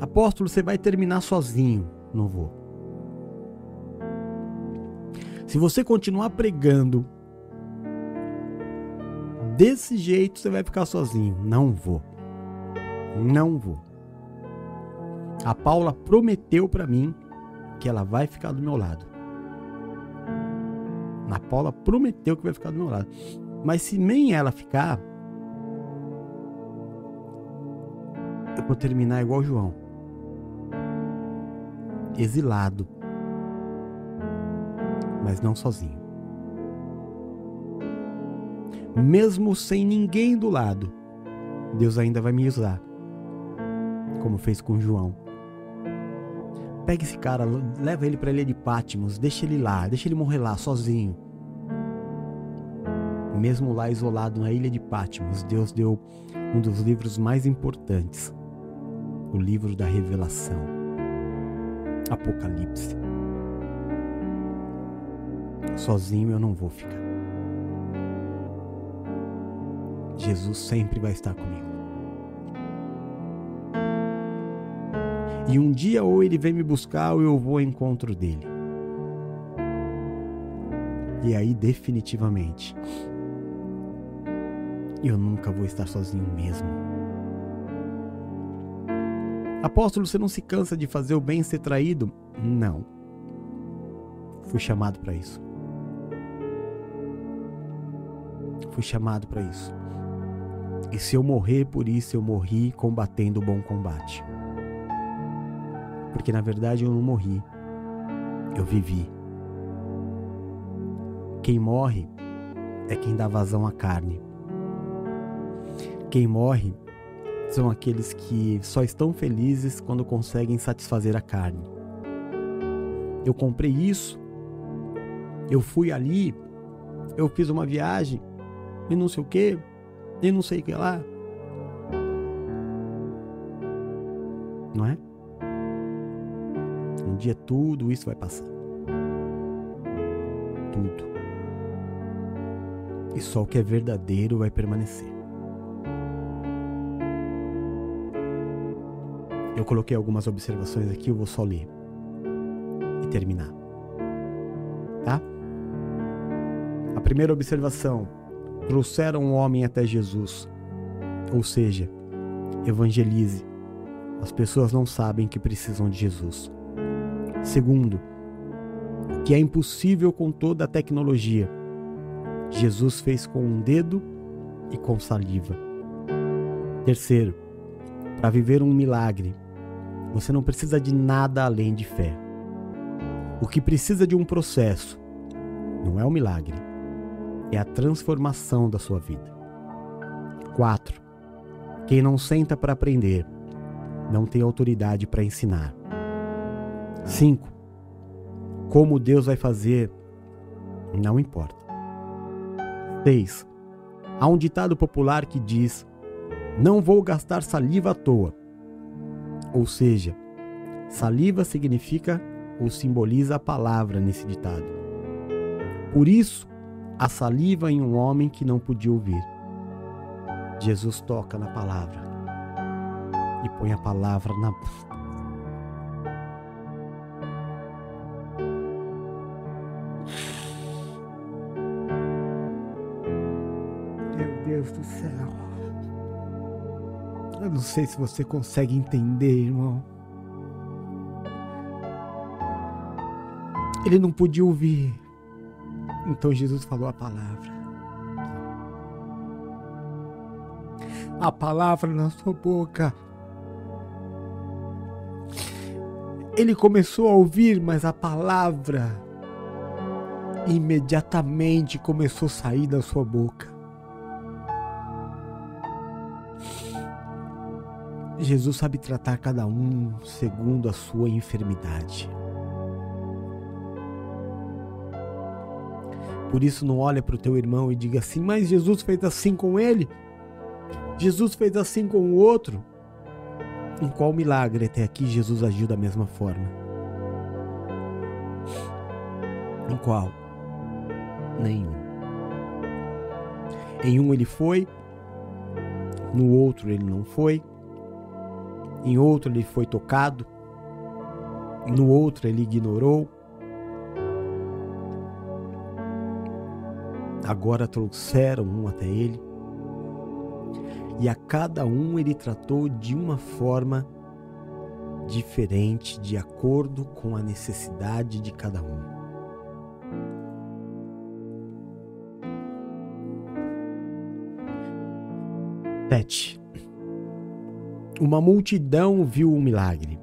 S1: Apóstolo, você vai terminar sozinho. Não vou. Se você continuar pregando desse jeito você vai ficar sozinho. Não vou. Não vou. A Paula prometeu para mim que ela vai ficar do meu lado. A Paula prometeu que vai ficar do meu lado. Mas se nem ela ficar, eu vou terminar igual João. Exilado. Mas não sozinho mesmo sem ninguém do lado, Deus ainda vai me usar, como fez com João. Pega esse cara, leva ele para ilha de Patmos, deixa ele lá, deixa ele morrer lá sozinho. Mesmo lá isolado na ilha de Patmos, Deus deu um dos livros mais importantes, o livro da Revelação, Apocalipse. Sozinho eu não vou ficar. Jesus sempre vai estar comigo. E um dia ou ele vem me buscar ou eu vou ao encontro dele. E aí, definitivamente, eu nunca vou estar sozinho mesmo. Apóstolo, você não se cansa de fazer o bem e ser traído? Não. Fui chamado para isso. Fui chamado para isso. E se eu morrer por isso, eu morri combatendo o bom combate. Porque na verdade eu não morri, eu vivi. Quem morre é quem dá vazão à carne. Quem morre são aqueles que só estão felizes quando conseguem satisfazer a carne. Eu comprei isso, eu fui ali, eu fiz uma viagem e não sei o que, e não sei o que lá. Não é? Um dia tudo isso vai passar. Tudo. E só o que é verdadeiro vai permanecer. Eu coloquei algumas observações aqui, eu vou só ler e terminar. Tá? A primeira observação trouxeram o homem até Jesus. Ou seja, evangelize. As pessoas não sabem que precisam de Jesus. Segundo, que é impossível com toda a tecnologia. Jesus fez com um dedo e com saliva. Terceiro, para viver um milagre, você não precisa de nada além de fé. O que precisa de um processo não é um milagre, é a transformação da sua vida. 4. Quem não senta para aprender, não tem autoridade para ensinar. 5. Como Deus vai fazer, não importa. 6. Há um ditado popular que diz: Não vou gastar saliva à toa. Ou seja, saliva significa ou simboliza a palavra nesse ditado. Por isso, a saliva em um homem que não podia ouvir. Jesus toca na palavra e põe a palavra na. Meu Deus do céu. Não sei se você consegue entender, irmão. Ele não podia ouvir. Então Jesus falou a palavra. A palavra na sua boca. Ele começou a ouvir, mas a palavra imediatamente começou a sair da sua boca. Jesus sabe tratar cada um segundo a sua enfermidade. Por isso não olha para o teu irmão e diga assim, mas Jesus fez assim com ele. Jesus fez assim com o outro. Em qual milagre até aqui Jesus agiu da mesma forma? Em qual? Nenhum. Em um ele foi, no outro ele não foi, em outro ele foi tocado, no outro ele ignorou. Agora trouxeram um até ele, e a cada um ele tratou de uma forma diferente, de acordo com a necessidade de cada um. Sete. Uma multidão viu o milagre.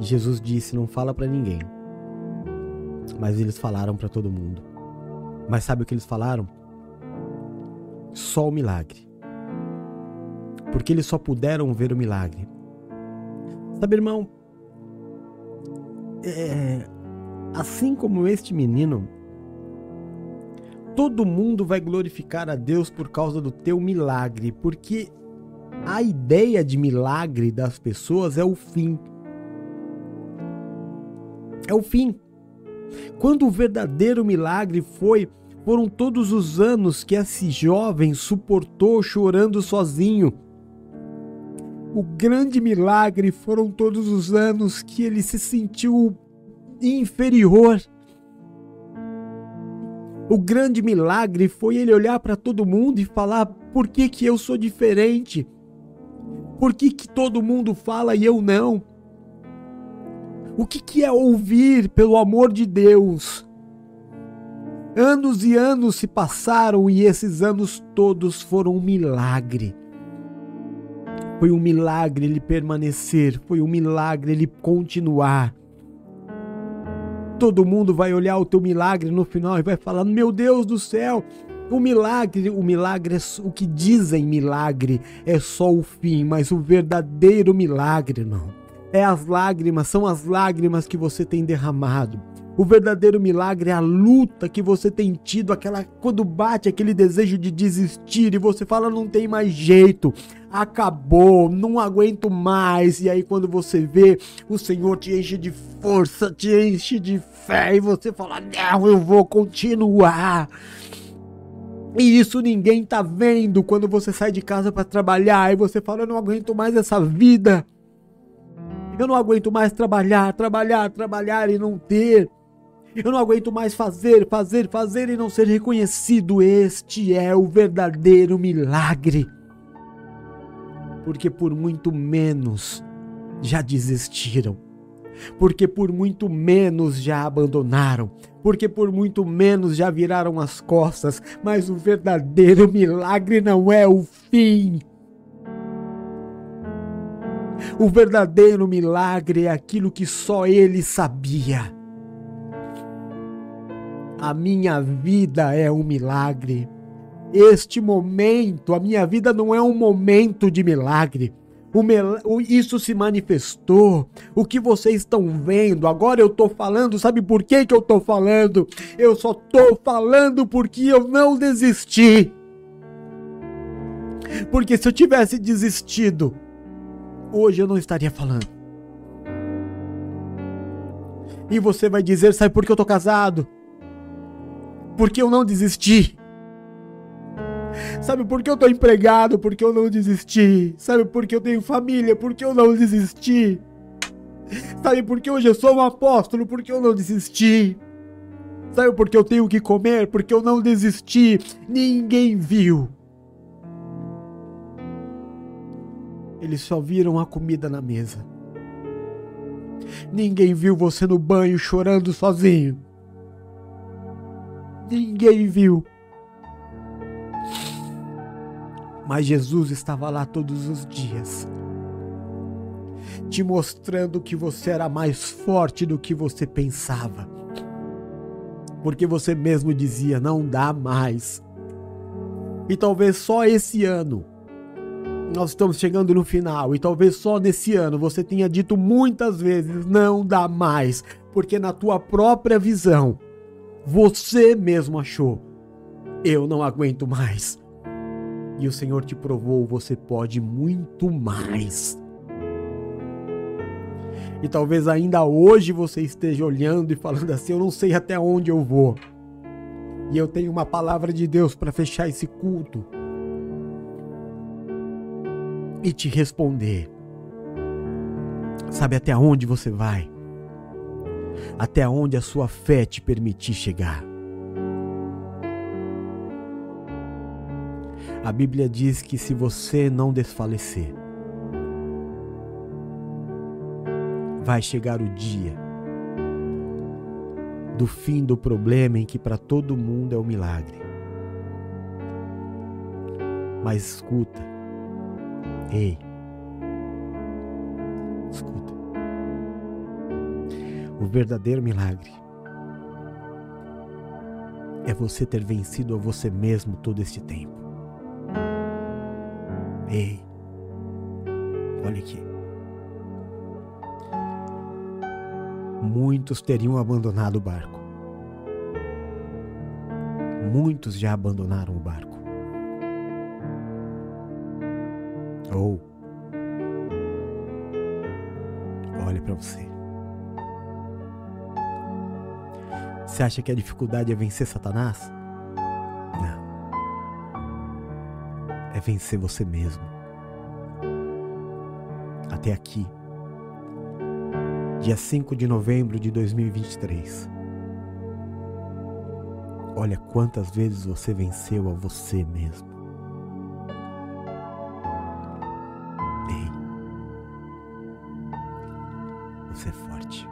S1: Jesus disse: Não fala para ninguém. Mas eles falaram para todo mundo. Mas sabe o que eles falaram? Só o milagre. Porque eles só puderam ver o milagre. Sabe, irmão? É, assim como este menino, todo mundo vai glorificar a Deus por causa do teu milagre, porque a ideia de milagre das pessoas é o fim. É o fim. Quando o verdadeiro milagre foi, foram todos os anos que esse jovem suportou chorando sozinho. O grande milagre foram todos os anos que ele se sentiu inferior. O grande milagre foi ele olhar para todo mundo e falar: por que, que eu sou diferente? Por que, que todo mundo fala e eu não? O que, que é ouvir pelo amor de Deus? Anos e anos se passaram e esses anos todos foram um milagre. Foi um milagre ele permanecer, foi um milagre ele continuar. Todo mundo vai olhar o teu milagre no final e vai falar: Meu Deus do céu, o milagre, o milagre, é, o que dizem milagre é só o fim, mas o verdadeiro milagre não. É as lágrimas, são as lágrimas que você tem derramado. O verdadeiro milagre é a luta que você tem tido, aquela quando bate aquele desejo de desistir e você fala não tem mais jeito, acabou, não aguento mais. E aí quando você vê, o Senhor te enche de força, te enche de fé e você fala: "Não, eu vou continuar". E isso ninguém tá vendo quando você sai de casa para trabalhar e você fala: Eu não aguento mais essa vida. Eu não aguento mais trabalhar, trabalhar, trabalhar e não ter. Eu não aguento mais fazer, fazer, fazer e não ser reconhecido. Este é o verdadeiro milagre. Porque por muito menos já desistiram. Porque por muito menos já abandonaram porque por muito menos já viraram as costas, mas o verdadeiro milagre não é o fim. O verdadeiro milagre é aquilo que só ele sabia. A minha vida é um milagre. Este momento, a minha vida não é um momento de milagre o, isso se manifestou. O que vocês estão vendo, agora eu estou falando, sabe por que, que eu estou falando? Eu só estou falando porque eu não desisti. Porque se eu tivesse desistido, hoje eu não estaria falando. E você vai dizer, sabe por que eu estou casado? Porque eu não desisti. Sabe por que eu tô empregado? Porque eu não desisti. Sabe por que eu tenho família? Porque eu não desisti. Sabe por que hoje eu sou um apóstolo? Porque eu não desisti. Sabe por que eu tenho que comer? Porque eu não desisti. Ninguém viu. Eles só viram a comida na mesa. Ninguém viu você no banho chorando sozinho. Ninguém viu. Mas Jesus estava lá todos os dias, te mostrando que você era mais forte do que você pensava. Porque você mesmo dizia: não dá mais. E talvez só esse ano, nós estamos chegando no final, e talvez só nesse ano você tenha dito muitas vezes: não dá mais. Porque na tua própria visão, você mesmo achou: eu não aguento mais e o Senhor te provou, você pode muito mais. E talvez ainda hoje você esteja olhando e falando assim: eu não sei até onde eu vou. E eu tenho uma palavra de Deus para fechar esse culto e te responder. Sabe até onde você vai? Até onde a sua fé te permitir chegar. A Bíblia diz que se você não desfalecer, vai chegar o dia do fim do problema em que para todo mundo é um milagre. Mas escuta, ei, escuta. O verdadeiro milagre é você ter vencido a você mesmo todo este tempo. Ei, olha aqui. Muitos teriam abandonado o barco. Muitos já abandonaram o barco. Ou, olha para você. Você acha que a dificuldade é vencer Satanás? Vencer você mesmo. Até aqui, dia 5 de novembro de 2023. Olha quantas vezes você venceu a você mesmo. Ei, você é forte.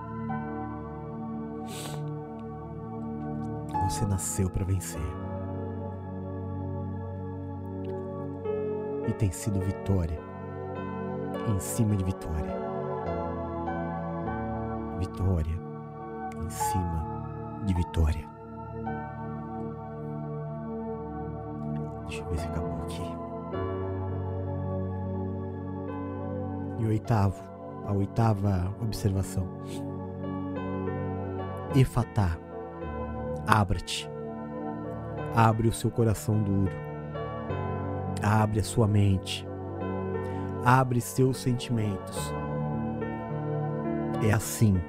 S1: Você nasceu para vencer. Tem sido vitória em cima de vitória. Vitória em cima de vitória. Deixa eu ver se acabou aqui. E oitavo, a oitava observação. Efatá, abra-te. Abre o seu coração duro Abre a sua mente. Abre seus sentimentos. É assim.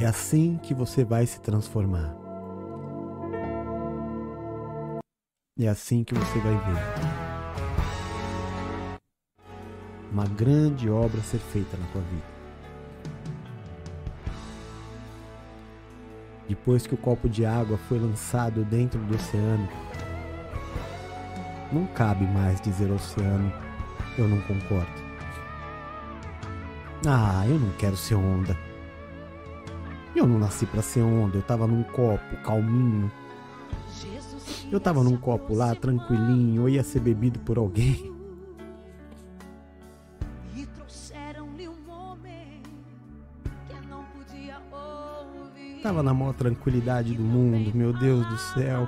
S1: É assim que você vai se transformar. É assim que você vai ver uma grande obra ser feita na tua vida. Depois que o copo de água foi lançado dentro do oceano, não cabe mais dizer oceano: eu não concordo. Ah, eu não quero ser onda. Eu não nasci para ser onda, eu tava num copo calminho. Eu tava num copo lá tranquilinho, eu ia ser bebido por alguém. Tava na maior tranquilidade do mundo, meu Deus do céu.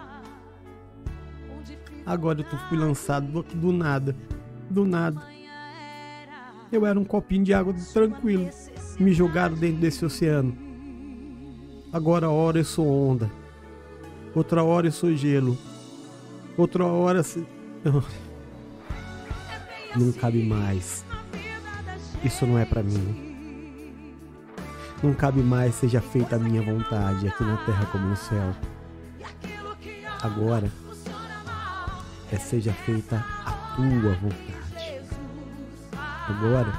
S1: Agora eu fui lançado do, nada. Do nada. Eu era um copinho de água tranquilo. Me jogaram dentro desse oceano. Agora hora eu sou onda. Outra hora eu sou gelo. Outra hora. Se... Não cabe mais. Isso não é para mim. Não cabe mais seja feita a minha vontade aqui na terra como no céu. Agora é seja feita a tua vontade. Agora,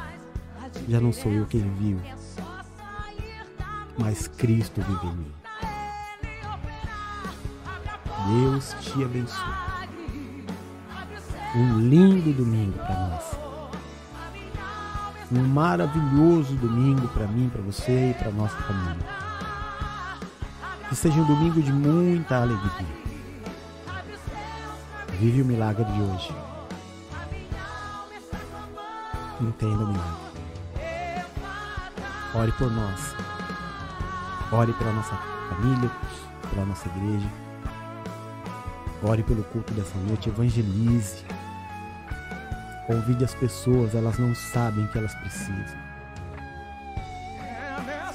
S1: já não sou eu quem vive, mas Cristo vive em mim. Deus te abençoe. Um lindo domingo para nós. um maravilhoso domingo para mim, para você e para nossa família. Que seja um domingo de muita alegria. Vive o milagre de hoje. Entenda o milagre. Ore por nós. Ore pela nossa família, pela nossa igreja. Ore pelo culto dessa noite. Evangelize. Convide as pessoas, elas não sabem que elas precisam.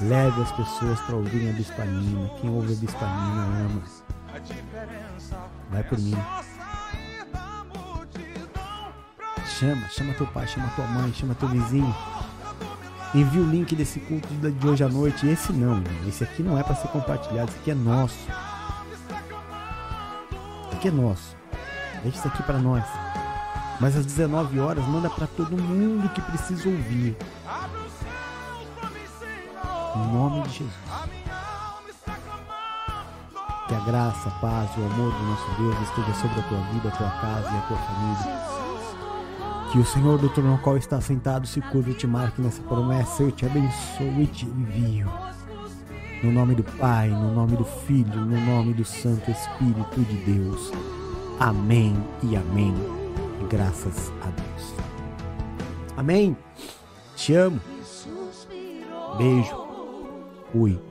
S1: Leve as pessoas para ouvirem a bispanina. Quem ouve a bispanina ama. Vai por mim. Chama, chama teu pai, chama tua mãe, chama teu vizinho. Envia o link desse culto de hoje à noite. Esse não, esse aqui não é para ser compartilhado, esse aqui é nosso. Esse aqui é nosso. Deixa isso aqui para nós. Mas às 19 horas manda para todo mundo que precisa ouvir. Em nome de Jesus. Que a graça, a paz e o amor do nosso Deus esteja sobre a tua vida, a tua casa e a tua família. Que o Senhor do trono qual está sentado se curve e te marque nessa promessa. Eu te abençoo e te envio. No nome do Pai, no nome do Filho, no nome do Santo Espírito de Deus. Amém e amém. Graças a Deus. Amém. Te amo. Beijo. Fui.